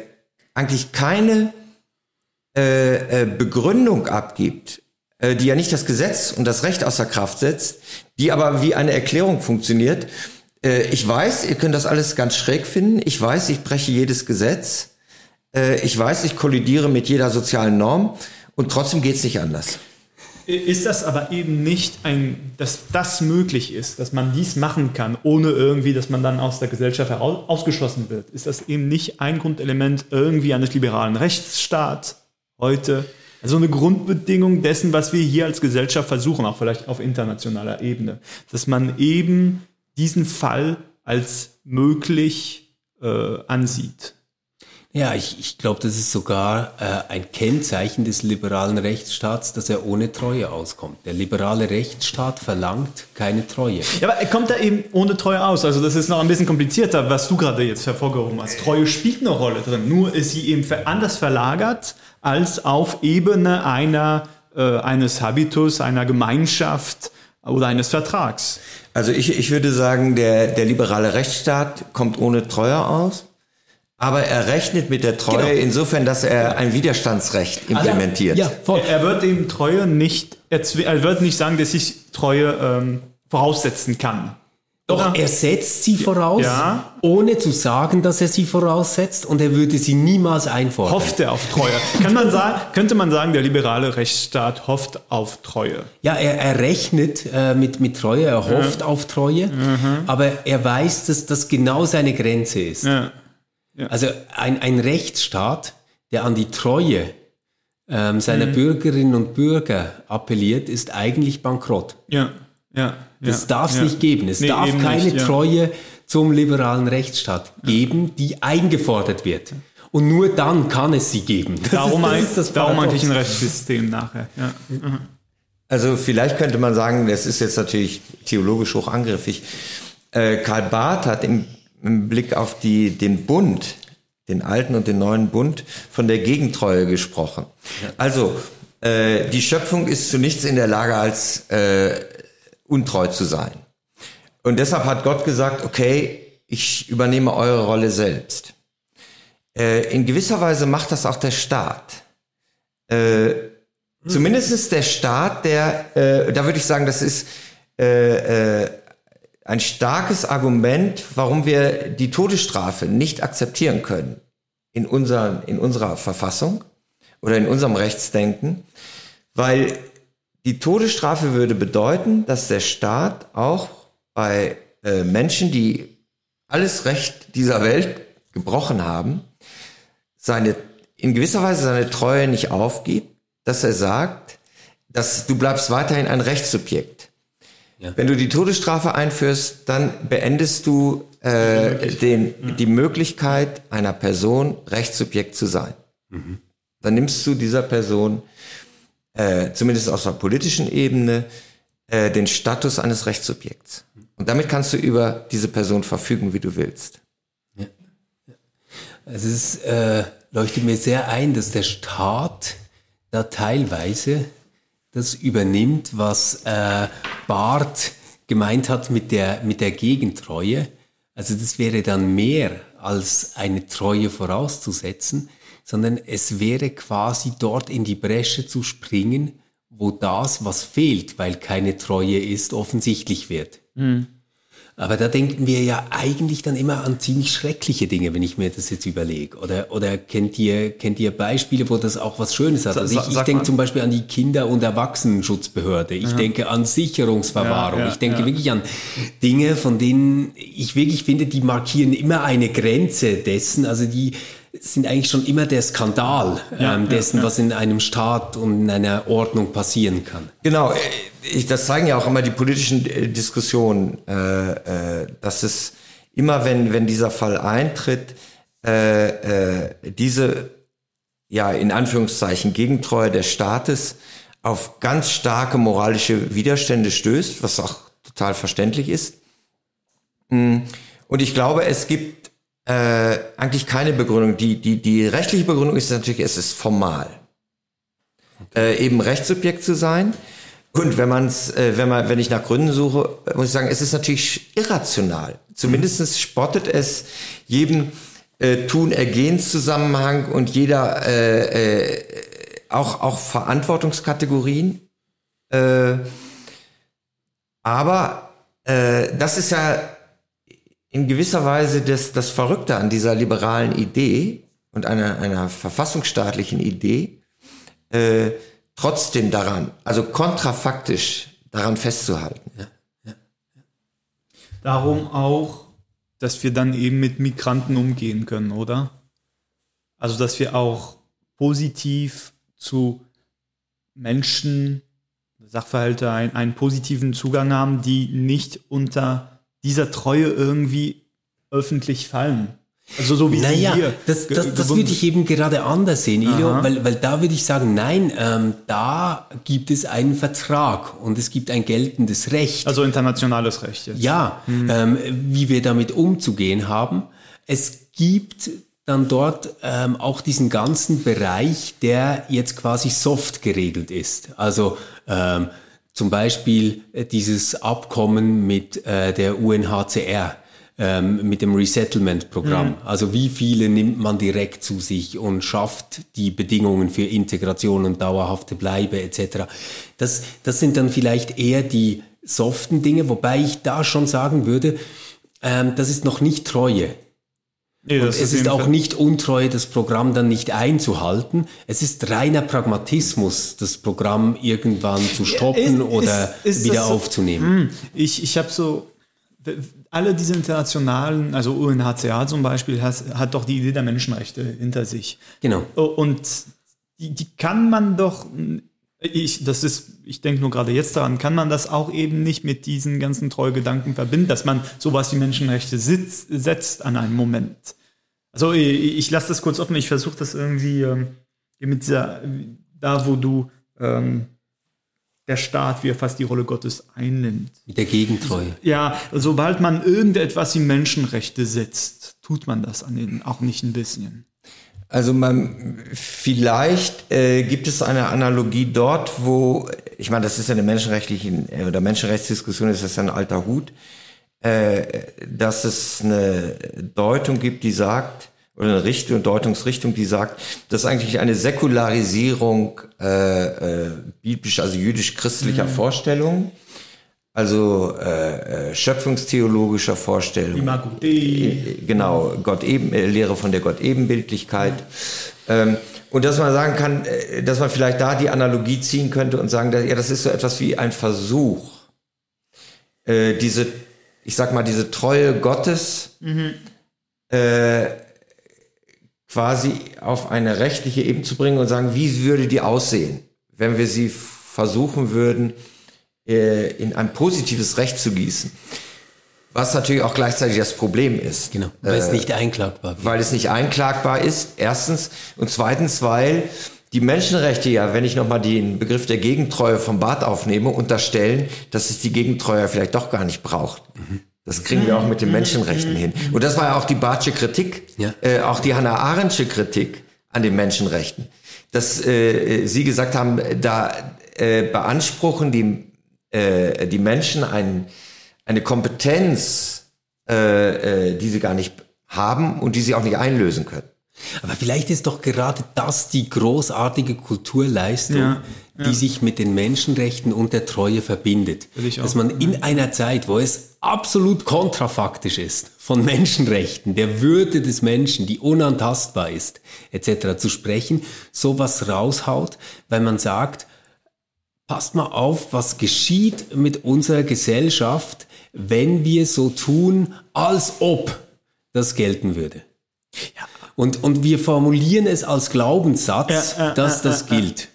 eigentlich keine äh, äh, Begründung abgibt, äh, die ja nicht das Gesetz und das Recht außer Kraft setzt, die aber wie eine Erklärung funktioniert. Äh, ich weiß, ihr könnt das alles ganz schräg finden. Ich weiß, ich breche jedes Gesetz. Äh, ich weiß, ich kollidiere mit jeder sozialen Norm. Und trotzdem geht's nicht anders. Ist das aber eben nicht ein, dass das möglich ist, dass man dies machen kann, ohne irgendwie, dass man dann aus der Gesellschaft heraus, ausgeschlossen wird? Ist das eben nicht ein Grundelement irgendwie eines liberalen Rechtsstaats heute? Also eine Grundbedingung dessen, was wir hier als Gesellschaft versuchen, auch vielleicht auf internationaler Ebene, dass man eben diesen Fall als möglich äh, ansieht. Ja, ich, ich glaube, das ist sogar äh, ein Kennzeichen des liberalen Rechtsstaats, dass er ohne Treue auskommt. Der liberale Rechtsstaat verlangt keine Treue. Ja, aber er kommt da eben ohne Treue aus. Also das ist noch ein bisschen komplizierter, was du gerade jetzt hervorgehoben hast. Treue spielt eine Rolle drin, nur ist sie eben anders verlagert als auf Ebene einer, äh, eines Habitus, einer Gemeinschaft oder eines Vertrags. Also ich, ich würde sagen, der, der liberale Rechtsstaat kommt ohne Treue aus. Aber er rechnet mit der Treue genau. insofern, dass er ein Widerstandsrecht implementiert. Also, ja, voll. Er wird dem Treue nicht, er wird nicht sagen, dass ich Treue ähm, voraussetzen kann. Doch, Oder? er setzt sie voraus, ja. ohne zu sagen, dass er sie voraussetzt und er würde sie niemals einfordern. Hofft er auf Treue. Kann man sagen, könnte man sagen, der liberale Rechtsstaat hofft auf Treue? Ja, er, er rechnet äh, mit, mit Treue, er hofft ja. auf Treue, mhm. aber er weiß, dass das genau seine Grenze ist. Ja. Also ein, ein Rechtsstaat, der an die Treue ähm, seiner mhm. Bürgerinnen und Bürger appelliert, ist eigentlich bankrott. Ja, ja. Das ja, darf es ja. nicht geben. Es nee, darf keine nicht, ja. Treue zum liberalen Rechtsstaat geben, die eingefordert wird. Und nur dann kann es sie geben. Das darum, ist, das ist darum eigentlich ein Rechtssystem nachher. Mhm. Also vielleicht könnte man sagen, das ist jetzt natürlich theologisch hochangriffig. Äh, Karl Barth hat im im Blick auf die, den Bund, den alten und den neuen Bund, von der Gegentreue gesprochen. Ja. Also, äh, die Schöpfung ist zu nichts in der Lage, als äh, untreu zu sein. Und deshalb hat Gott gesagt, okay, ich übernehme eure Rolle selbst. Äh, in gewisser Weise macht das auch der Staat. Äh, zumindest ist der Staat, der, äh, da würde ich sagen, das ist äh, äh, ein starkes Argument, warum wir die Todesstrafe nicht akzeptieren können in, unser, in unserer Verfassung oder in unserem Rechtsdenken, weil die Todesstrafe würde bedeuten, dass der Staat auch bei äh, Menschen, die alles Recht dieser Welt gebrochen haben, seine, in gewisser Weise seine Treue nicht aufgibt, dass er sagt, dass du bleibst weiterhin ein Rechtssubjekt. Ja. Wenn du die Todesstrafe einführst, dann beendest du äh, die, den, ja. die Möglichkeit einer Person Rechtssubjekt zu sein. Mhm. Dann nimmst du dieser Person, äh, zumindest aus der politischen Ebene, äh, den Status eines Rechtssubjekts. Und damit kannst du über diese Person verfügen, wie du willst. Ja. Also es äh, leuchtet mir sehr ein, dass der Staat da teilweise das übernimmt, was äh, Barth gemeint hat mit der, mit der Gegentreue. Also das wäre dann mehr als eine Treue vorauszusetzen, sondern es wäre quasi dort in die Bresche zu springen, wo das, was fehlt, weil keine Treue ist, offensichtlich wird. Mhm. Aber da denken wir ja eigentlich dann immer an ziemlich schreckliche Dinge, wenn ich mir das jetzt überlege. Oder, oder kennt ihr, kennt ihr Beispiele, wo das auch was Schönes hat? Also ich, ich denke zum Beispiel an die Kinder- und Erwachsenenschutzbehörde. Ich ja. denke an Sicherungsverwahrung. Ja, ja, ich denke wirklich an Dinge, von denen ich wirklich finde, die markieren immer eine Grenze dessen. Also die, sind eigentlich schon immer der Skandal ja, ähm, dessen, ja, ja. was in einem Staat und in einer Ordnung passieren kann. Genau, äh, ich, das zeigen ja auch immer die politischen äh, Diskussionen, äh, äh, dass es immer, wenn, wenn dieser Fall eintritt, äh, äh, diese, ja, in Anführungszeichen, Gegentreue des Staates auf ganz starke moralische Widerstände stößt, was auch total verständlich ist. Mm, und ich glaube, es gibt äh, eigentlich keine Begründung. Die, die, die rechtliche Begründung ist natürlich, es ist formal. Äh, eben Rechtssubjekt zu sein. Und wenn man es, äh, wenn man, wenn ich nach Gründen suche, muss ich sagen, es ist natürlich irrational. Zumindestens spottet es jedem äh, Tun-Ergehenszusammenhang und jeder äh, äh, auch, auch Verantwortungskategorien. Äh, aber äh, das ist ja in gewisser Weise das, das Verrückte an dieser liberalen Idee und einer, einer verfassungsstaatlichen Idee, äh, trotzdem daran, also kontrafaktisch daran festzuhalten. Ja. Darum auch, dass wir dann eben mit Migranten umgehen können, oder? Also, dass wir auch positiv zu Menschen, Sachverhalte ein, einen positiven Zugang haben, die nicht unter dieser Treue irgendwie öffentlich fallen. Also so wie naja, hier das, das, das würde ich eben gerade anders sehen, Ilio, weil, weil da würde ich sagen, nein, ähm, da gibt es einen Vertrag und es gibt ein geltendes Recht. Also internationales Recht jetzt. Ja, hm. ähm, wie wir damit umzugehen haben. Es gibt dann dort ähm, auch diesen ganzen Bereich, der jetzt quasi soft geregelt ist. Also ähm, zum Beispiel äh, dieses Abkommen mit äh, der UNHCR, ähm, mit dem Resettlement-Programm. Mhm. Also wie viele nimmt man direkt zu sich und schafft die Bedingungen für Integration und dauerhafte Bleibe etc. Das, das sind dann vielleicht eher die soften Dinge, wobei ich da schon sagen würde, ähm, das ist noch nicht Treue. Nee, und es ist auch nicht untreu, das Programm dann nicht einzuhalten. Es ist reiner Pragmatismus, das Programm irgendwann zu stoppen ja, ist, oder ist, ist wieder so, aufzunehmen. Hm, ich ich habe so, alle diese internationalen, also UNHCR zum Beispiel, hat, hat doch die Idee der Menschenrechte hinter sich. Genau. Und die, die kann man doch ich, das ist, ich denke nur gerade jetzt daran, kann man das auch eben nicht mit diesen ganzen Treugedanken verbinden, dass man sowas wie Menschenrechte sitzt, setzt an einem Moment. Also ich, ich lasse das kurz offen, ich versuche das irgendwie ähm, mit dieser, da wo du ähm, der Staat, wie er fast die Rolle Gottes einnimmt. Mit der Gegentreue. Ja, sobald man irgendetwas wie Menschenrechte setzt, tut man das an den auch nicht ein bisschen. Also man, vielleicht äh, gibt es eine Analogie dort, wo, ich meine, das ist ja eine menschenrechtliche äh, oder Menschenrechtsdiskussion, ist das ja ein alter Hut, äh, dass es eine Deutung gibt, die sagt, oder eine Richtung, Deutungsrichtung, die sagt, dass eigentlich eine Säkularisierung äh, äh, biblisch, also jüdisch-christlicher mhm. Vorstellungen also äh, äh, schöpfungstheologischer Vorstellung. Imago Dei. Äh, genau, Gott eben, äh, Lehre von der Gott-Ebenbildlichkeit. Ähm, und dass man sagen kann, äh, dass man vielleicht da die Analogie ziehen könnte und sagen, dass, ja, das ist so etwas wie ein Versuch, äh, diese, ich sag mal, diese Treue Gottes mhm. äh, quasi auf eine rechtliche Ebene zu bringen und sagen, wie würde die aussehen, wenn wir sie versuchen würden, äh, in ein positives Recht zu gießen. Was natürlich auch gleichzeitig das Problem ist. Genau, weil äh, es nicht einklagbar ist. Weil es nicht einklagbar ist, erstens. Und zweitens, weil die Menschenrechte ja, wenn ich nochmal den Begriff der Gegentreue vom Bad aufnehme, unterstellen, dass es die Gegentreue vielleicht doch gar nicht braucht. Mhm. Das kriegen wir auch mit den Menschenrechten hin. Und das war ja auch die Bartsche Kritik, ja. äh, auch die Hannah Arendtsche Kritik an den Menschenrechten. Dass äh, sie gesagt haben, da äh, beanspruchen die äh, die Menschen ein, eine Kompetenz, äh, äh, die sie gar nicht haben und die sie auch nicht einlösen können. Aber vielleicht ist doch gerade das die großartige Kulturleistung, ja, ja. die sich mit den Menschenrechten und der Treue verbindet. Dass man in einer Zeit, wo es absolut kontrafaktisch ist, von Menschenrechten, der Würde des Menschen, die unantastbar ist, etc. zu sprechen, sowas raushaut, weil man sagt, passt mal auf, was geschieht mit unserer Gesellschaft, wenn wir so tun, als ob das gelten würde. Ja. Und, und wir formulieren es als Glaubenssatz, ja, äh, dass äh, das äh, gilt.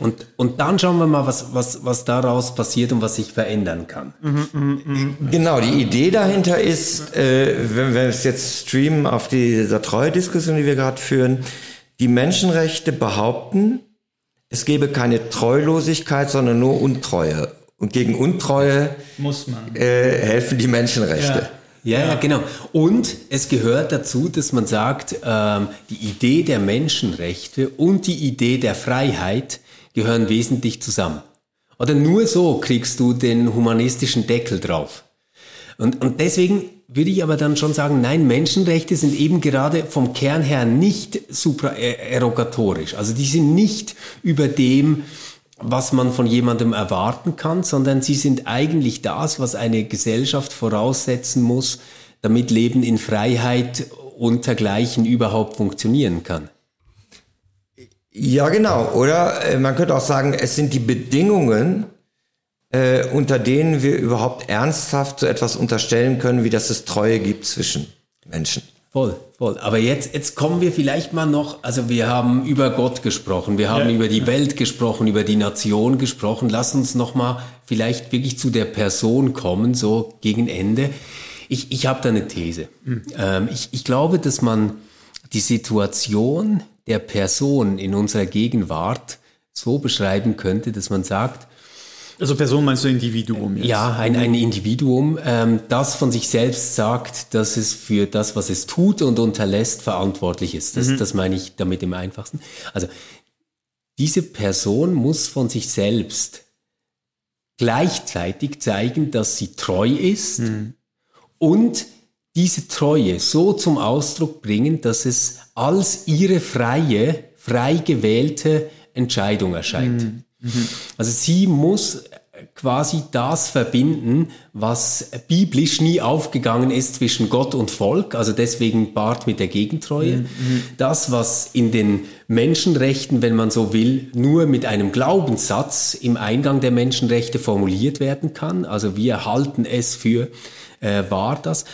Und, und dann schauen wir mal, was, was, was daraus passiert und was sich verändern kann. Mhm, mh, mh. Genau, die Idee dahinter ist, äh, wenn wir es jetzt streamen auf dieser Treue-Diskussion, die wir gerade führen, die Menschenrechte behaupten, es gebe keine Treulosigkeit, sondern nur Untreue. Und gegen Untreue muss man äh, helfen die Menschenrechte. Ja. Ja, ja, genau. Und es gehört dazu, dass man sagt, ähm, die Idee der Menschenrechte und die Idee der Freiheit gehören wesentlich zusammen. Oder nur so kriegst du den humanistischen Deckel drauf. Und, und deswegen würde ich aber dann schon sagen, nein, Menschenrechte sind eben gerade vom Kern her nicht supraerogatorisch. Also die sind nicht über dem, was man von jemandem erwarten kann, sondern sie sind eigentlich das, was eine Gesellschaft voraussetzen muss, damit Leben in Freiheit untergleichen überhaupt funktionieren kann. Ja, genau. Oder äh, man könnte auch sagen, es sind die Bedingungen, äh, unter denen wir überhaupt ernsthaft so etwas unterstellen können, wie dass es Treue gibt zwischen Menschen. Voll, voll. Aber jetzt, jetzt kommen wir vielleicht mal noch, also wir haben über Gott gesprochen, wir haben ja. über die Welt gesprochen, über die Nation gesprochen. Lass uns noch mal vielleicht wirklich zu der Person kommen, so gegen Ende. Ich, ich habe da eine These. Mhm. Ähm, ich, ich glaube, dass man die Situation der Person in unserer Gegenwart so beschreiben könnte, dass man sagt, also Person meinst du Individuum jetzt? Ja, ein, ein Individuum, ähm, das von sich selbst sagt, dass es für das, was es tut und unterlässt, verantwortlich ist. Das, mhm. das meine ich damit im einfachsten. Also diese Person muss von sich selbst gleichzeitig zeigen, dass sie treu ist mhm. und diese Treue so zum Ausdruck bringen, dass es als ihre freie, frei gewählte Entscheidung erscheint. Mhm. Mhm. Also sie muss quasi das verbinden, was biblisch nie aufgegangen ist zwischen Gott und Volk, also deswegen Bart mit der Gegentreue. Mhm. Das, was in den Menschenrechten, wenn man so will, nur mit einem Glaubenssatz im Eingang der Menschenrechte formuliert werden kann, also wir halten es für äh, wahr, das.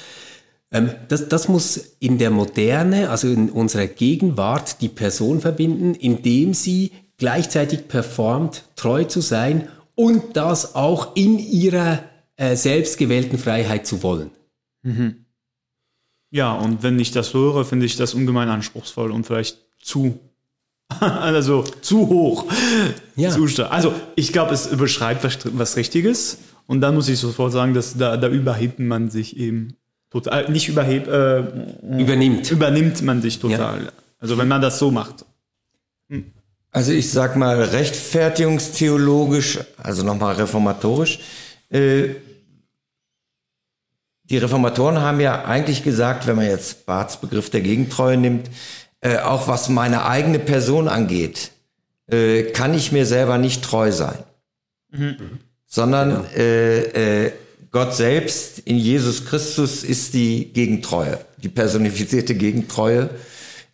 Ähm, das, das muss in der Moderne, also in unserer Gegenwart, die Person verbinden, indem sie gleichzeitig performt, treu zu sein und das auch in ihrer äh, selbstgewählten Freiheit zu wollen. Mhm. Ja, und wenn ich das höre, finde ich das ungemein anspruchsvoll und vielleicht zu, also zu hoch. Ja. Zu also ich glaube, es überschreibt was, was Richtiges. Und dann muss ich sofort sagen, dass da, da überhebt man sich eben total, nicht überhebt, äh, übernimmt. Übernimmt man sich total. Ja. Also wenn man das so macht. Also ich sag mal rechtfertigungstheologisch, also nochmal reformatorisch. Äh, die Reformatoren haben ja eigentlich gesagt, wenn man jetzt Barths Begriff der Gegentreue nimmt, äh, auch was meine eigene Person angeht, äh, kann ich mir selber nicht treu sein. Mhm. Sondern äh, äh, Gott selbst in Jesus Christus ist die Gegentreue, die personifizierte Gegentreue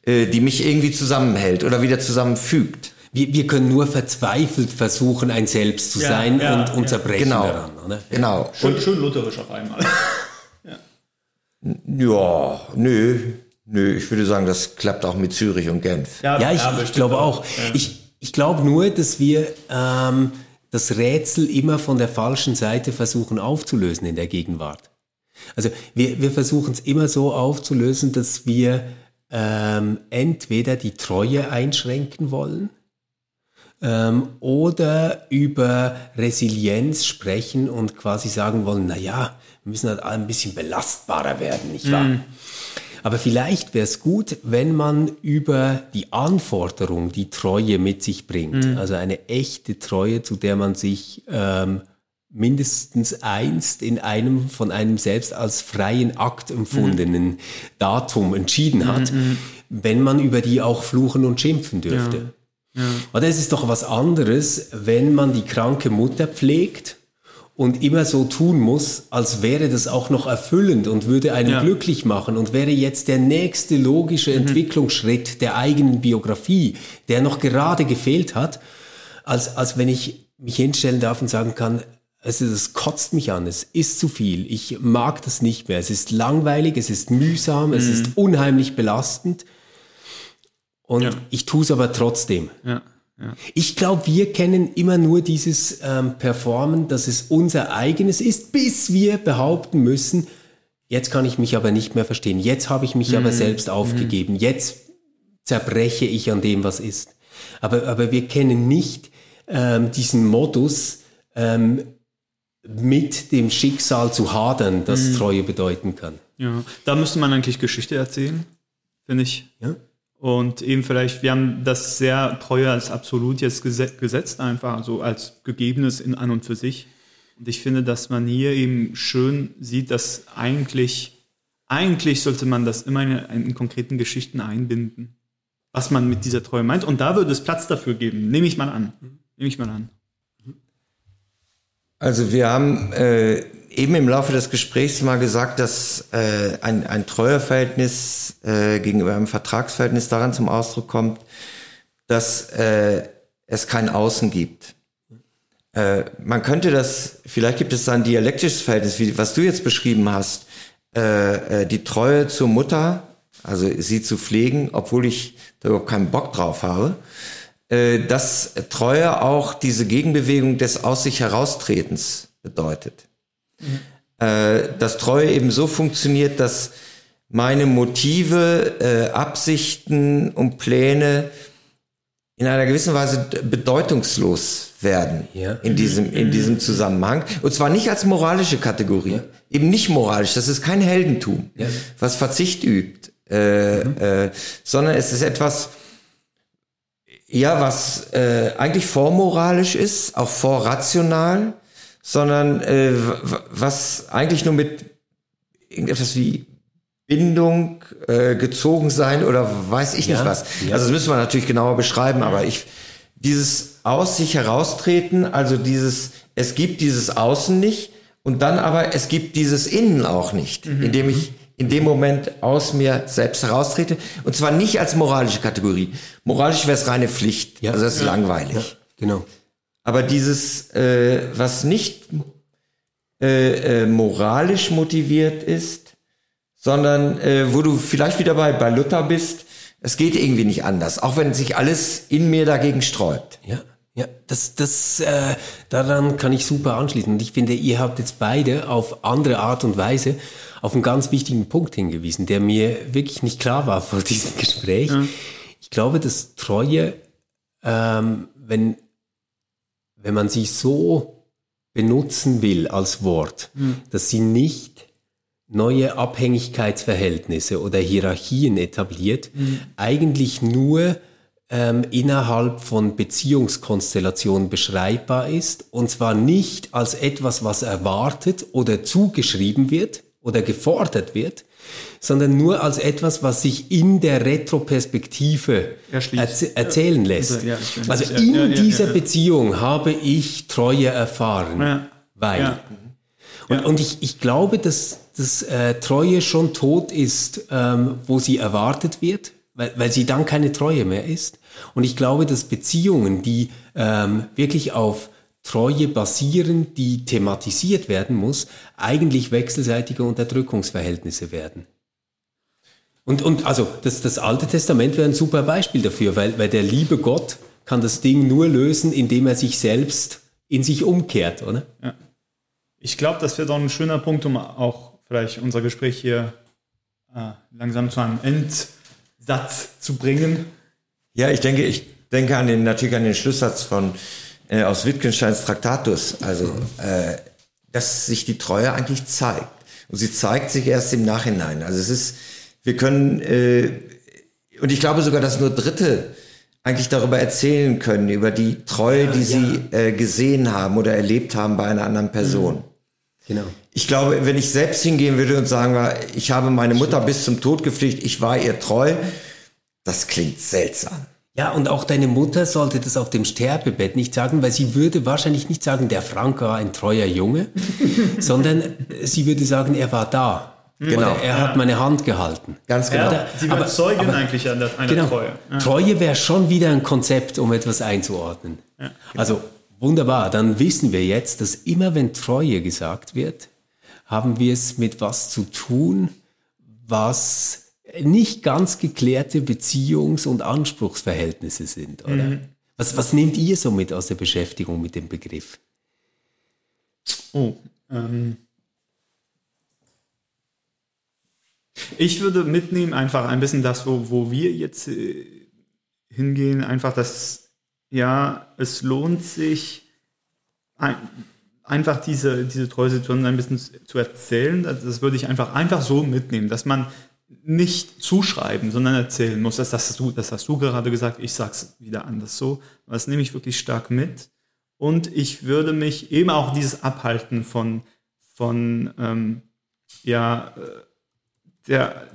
äh, die mich irgendwie zusammenhält oder wieder zusammenfügt. Wir, wir können nur verzweifelt versuchen, ein Selbst zu ja, sein ja, und, und ja. zerbrechen genau, daran. Oder? Genau. Schön, schön lutherisch auf einmal. ja. nö, nö, ich würde sagen, das klappt auch mit Zürich und Genf. Ja, ich, ich glaube auch. Ich, ich glaube nur, dass wir ähm, das Rätsel immer von der falschen Seite versuchen aufzulösen in der Gegenwart. Also wir, wir versuchen es immer so aufzulösen, dass wir ähm, entweder die Treue einschränken wollen ähm, oder über Resilienz sprechen und quasi sagen wollen, na ja, wir müssen halt ein bisschen belastbarer werden, nicht wahr? Mm. Aber vielleicht wäre es gut, wenn man über die Anforderung, die Treue mit sich bringt, mm. also eine echte Treue, zu der man sich ähm, mindestens einst in einem von einem selbst als freien Akt empfundenen mhm. Datum entschieden hat, mhm, mhm. wenn man über die auch fluchen und schimpfen dürfte. Ja. Ja. Aber es ist doch was anderes, wenn man die kranke Mutter pflegt und immer so tun muss, als wäre das auch noch erfüllend und würde einen ja. glücklich machen und wäre jetzt der nächste logische mhm. Entwicklungsschritt der eigenen Biografie, der noch gerade gefehlt hat, als, als wenn ich mich hinstellen darf und sagen kann, also das kotzt mich an, es ist zu viel, ich mag das nicht mehr, es ist langweilig, es ist mühsam, mhm. es ist mhm. unheimlich belastend und ja. ich tue es aber trotzdem. Ja. Ja. Ich glaube, wir kennen immer nur dieses ähm, Performen, dass es unser eigenes ist, bis wir behaupten müssen, jetzt kann ich mich aber nicht mehr verstehen, jetzt habe ich mich mhm. aber selbst aufgegeben, mhm. jetzt zerbreche ich an dem, was ist. Aber, aber wir kennen nicht ähm, diesen Modus, ähm, mit dem Schicksal zu hadern, das mhm. Treue bedeuten kann. Ja, da müsste man eigentlich Geschichte erzählen, finde ich. Ja. Und eben vielleicht, wir haben das sehr Treue als absolut jetzt gesetzt, einfach so als Gegebenes in an und für sich. Und ich finde, dass man hier eben schön sieht, dass eigentlich eigentlich sollte man das immer in, in konkreten Geschichten einbinden, was man mit dieser Treue meint. Und da würde es Platz dafür geben. Nehme ich mal an. Nehme ich mal an. Also wir haben äh, eben im Laufe des Gesprächs mal gesagt, dass äh, ein, ein Treueverhältnis äh, gegenüber einem Vertragsverhältnis daran zum Ausdruck kommt, dass äh, es kein Außen gibt. Äh, man könnte das, vielleicht gibt es da ein dialektisches Verhältnis, wie was du jetzt beschrieben hast, äh, äh, die Treue zur Mutter, also sie zu pflegen, obwohl ich da überhaupt keinen Bock drauf habe, dass Treue auch diese Gegenbewegung des aus sich heraustretens bedeutet. Mhm. Äh, dass Treue eben so funktioniert, dass meine Motive, äh, Absichten und Pläne in einer gewissen Weise bedeutungslos werden ja. in diesem in diesem Zusammenhang und zwar nicht als moralische Kategorie ja. eben nicht moralisch das ist kein Heldentum ja. was Verzicht übt äh, mhm. äh, sondern es ist etwas ja was äh, eigentlich vormoralisch ist auch vorrational sondern äh, was eigentlich nur mit irgendetwas wie Bindung, äh, gezogen sein oder weiß ich ja, nicht was. Ja. Also das müssen wir natürlich genauer beschreiben, aber ich, dieses aus sich heraustreten, also dieses, es gibt dieses Außen nicht und dann aber es gibt dieses Innen auch nicht, mhm. indem ich in dem Moment aus mir selbst heraustrete und zwar nicht als moralische Kategorie. Moralisch wäre es reine Pflicht, ja. also das ist ja. langweilig. Ja, genau. Aber dieses, äh, was nicht äh, äh, moralisch motiviert ist, sondern äh, wo du vielleicht wieder bei, bei Luther bist, es geht irgendwie nicht anders, auch wenn sich alles in mir dagegen sträubt. Ja. Ja, das, das, äh, daran kann ich super anschließen. Und ich finde, ihr habt jetzt beide auf andere Art und Weise auf einen ganz wichtigen Punkt hingewiesen, der mir wirklich nicht klar war vor diesem Gespräch. Ja. Ich glaube, dass Treue, ähm, wenn, wenn man sie so benutzen will als Wort, mhm. dass sie nicht neue Abhängigkeitsverhältnisse oder Hierarchien etabliert, mhm. eigentlich nur ähm, innerhalb von Beziehungskonstellationen beschreibbar ist, und zwar nicht als etwas, was erwartet oder zugeschrieben wird oder gefordert wird, sondern nur als etwas, was sich in der Retroperspektive erz erzählen lässt. Ja, also in ja, ja, dieser Beziehung habe ich Treue erfahren, weil. Und, und ich, ich glaube, dass dass äh, Treue schon tot ist, ähm, wo sie erwartet wird, weil, weil sie dann keine Treue mehr ist. Und ich glaube, dass Beziehungen, die ähm, wirklich auf Treue basieren, die thematisiert werden muss, eigentlich wechselseitige Unterdrückungsverhältnisse werden. Und, und also das, das Alte Testament wäre ein super Beispiel dafür, weil, weil der liebe Gott kann das Ding nur lösen, indem er sich selbst in sich umkehrt, oder? Ja. Ich glaube, das wäre doch ein schöner Punkt, um auch vielleicht unser Gespräch hier äh, langsam zu einem Endsatz zu bringen. Ja, ich denke, ich denke an den, natürlich an den Schlusssatz von äh, aus Wittgensteins Traktatus, also äh, dass sich die Treue eigentlich zeigt. Und sie zeigt sich erst im Nachhinein. Also es ist, wir können, äh, und ich glaube sogar, dass nur Dritte eigentlich darüber erzählen können, über die Treue, ja, die ja. sie äh, gesehen haben oder erlebt haben bei einer anderen Person. Mhm. Genau. Ich glaube, wenn ich selbst hingehen würde und sagen, ich habe meine Mutter bis zum Tod gepflegt, ich war ihr treu, das klingt seltsam. Ja, und auch deine Mutter sollte das auf dem Sterbebett nicht sagen, weil sie würde wahrscheinlich nicht sagen, der Frank war ein treuer Junge, sondern sie würde sagen, er war da. Genau. Oder er hat meine Hand gehalten. Ganz genau. Ja, sie wird Zeugin eigentlich an der, einer genau. Treue. Ja. Treue wäre schon wieder ein Konzept, um etwas einzuordnen. Ja, genau. Also Wunderbar, dann wissen wir jetzt, dass immer wenn Treue gesagt wird, haben wir es mit was zu tun, was nicht ganz geklärte Beziehungs- und Anspruchsverhältnisse sind, oder? Mhm. Was, was nehmt ihr so mit aus der Beschäftigung mit dem Begriff? Oh, ähm. Ich würde mitnehmen einfach ein bisschen das, wo, wo wir jetzt äh, hingehen, einfach das ja, es lohnt sich, ein, einfach diese, diese Treue-Situation ein bisschen zu erzählen. Das, würde ich einfach, einfach so mitnehmen, dass man nicht zuschreiben, sondern erzählen muss. Das, das, hast, du, das hast du gerade gesagt, ich sage es wieder anders so. Das nehme ich wirklich stark mit. Und ich würde mich eben auch dieses Abhalten von, von ähm, ja, äh, der,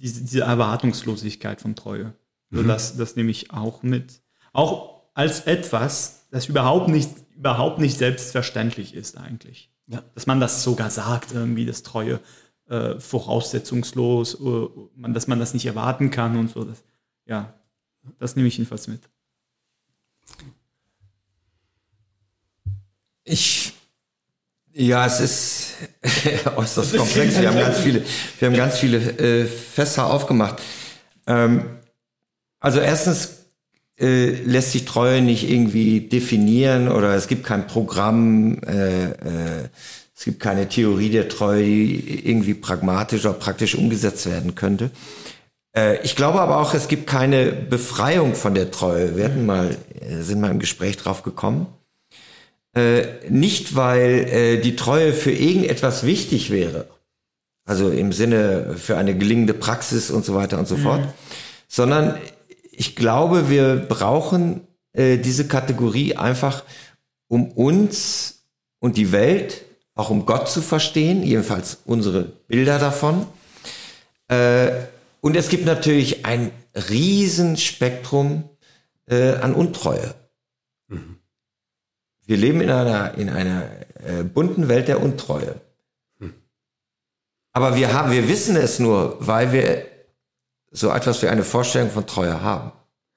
diese, diese Erwartungslosigkeit von Treue. So, mhm. das, das nehme ich auch mit. Auch als etwas, das überhaupt nicht, überhaupt nicht selbstverständlich ist eigentlich. Ja. Dass man das sogar sagt, irgendwie, das Treue äh, voraussetzungslos, uh, man, dass man das nicht erwarten kann und so. Das, ja, das nehme ich jedenfalls mit. Ich, ja, es ist äußerst komplex. Wir haben ganz viele, wir haben ganz viele äh, Fässer aufgemacht. Ähm, also erstens äh, lässt sich Treue nicht irgendwie definieren oder es gibt kein Programm, äh, äh, es gibt keine Theorie der Treue, die irgendwie pragmatisch oder praktisch umgesetzt werden könnte. Äh, ich glaube aber auch, es gibt keine Befreiung von der Treue. Wir hatten mal, äh, sind mal im Gespräch drauf gekommen. Äh, nicht, weil die Treue für irgendetwas wichtig wäre, also im Sinne für eine gelingende Praxis und so weiter und so mhm. fort, sondern ich glaube, wir brauchen äh, diese Kategorie einfach, um uns und die Welt, auch um Gott zu verstehen, jedenfalls unsere Bilder davon. Äh, und es gibt natürlich ein Riesenspektrum äh, an Untreue. Mhm. Wir leben in einer, in einer äh, bunten Welt der Untreue. Mhm. Aber wir haben, wir wissen es nur, weil wir so etwas wie eine Vorstellung von Treue haben.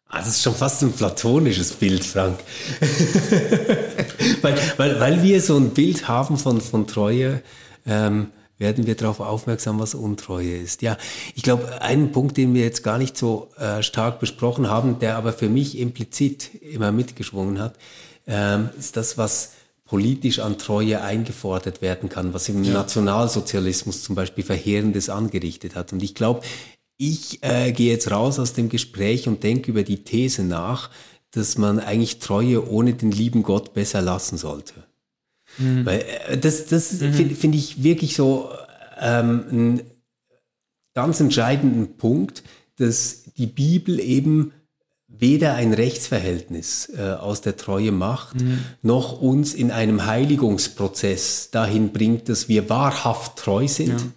Ah, das ist schon fast ein platonisches Bild, Frank. weil, weil, weil wir so ein Bild haben von, von Treue, ähm, werden wir darauf aufmerksam, was Untreue ist. Ja, ich glaube, einen Punkt, den wir jetzt gar nicht so äh, stark besprochen haben, der aber für mich implizit immer mitgeschwungen hat, ähm, ist das, was politisch an Treue eingefordert werden kann, was im ja. Nationalsozialismus zum Beispiel Verheerendes angerichtet hat. Und ich glaube, ich äh, gehe jetzt raus aus dem Gespräch und denke über die These nach, dass man eigentlich Treue ohne den lieben Gott besser lassen sollte. Mhm. Weil äh, das, das mhm. finde find ich wirklich so ähm, einen ganz entscheidenden Punkt, dass die Bibel eben weder ein Rechtsverhältnis äh, aus der Treue macht, mhm. noch uns in einem Heiligungsprozess dahin bringt, dass wir wahrhaft treu sind. Ja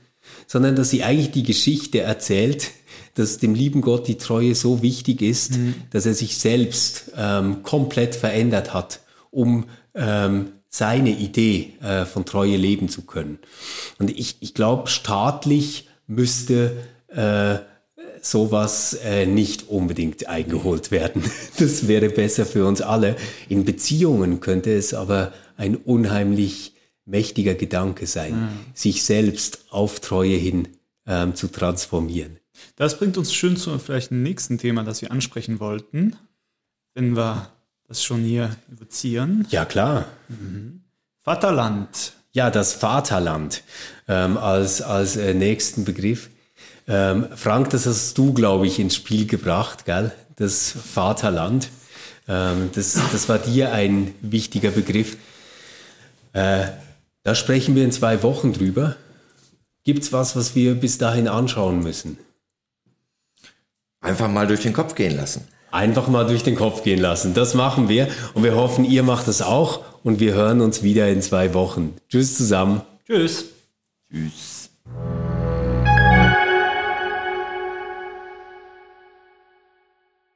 sondern dass sie eigentlich die Geschichte erzählt, dass dem lieben Gott die Treue so wichtig ist, mhm. dass er sich selbst ähm, komplett verändert hat, um ähm, seine Idee äh, von Treue leben zu können. Und ich, ich glaube, staatlich müsste äh, sowas äh, nicht unbedingt eingeholt werden. Das wäre besser für uns alle. In Beziehungen könnte es aber ein unheimlich mächtiger Gedanke sein, mhm. sich selbst auf Treue hin ähm, zu transformieren. Das bringt uns schön zu vielleicht einem nächsten Thema, das wir ansprechen wollten, wenn wir das schon hier evozieren. Ja, klar. Mhm. Vaterland. Ja, das Vaterland ähm, als, als äh, nächsten Begriff. Ähm, Frank, das hast du, glaube ich, ins Spiel gebracht, gell? Das Vaterland. Ähm, das, das war dir ein wichtiger Begriff. Äh, da sprechen wir in zwei Wochen drüber. Gibt es was, was wir bis dahin anschauen müssen? Einfach mal durch den Kopf gehen lassen. Einfach mal durch den Kopf gehen lassen. Das machen wir und wir hoffen, ihr macht das auch und wir hören uns wieder in zwei Wochen. Tschüss zusammen. Tschüss. Tschüss.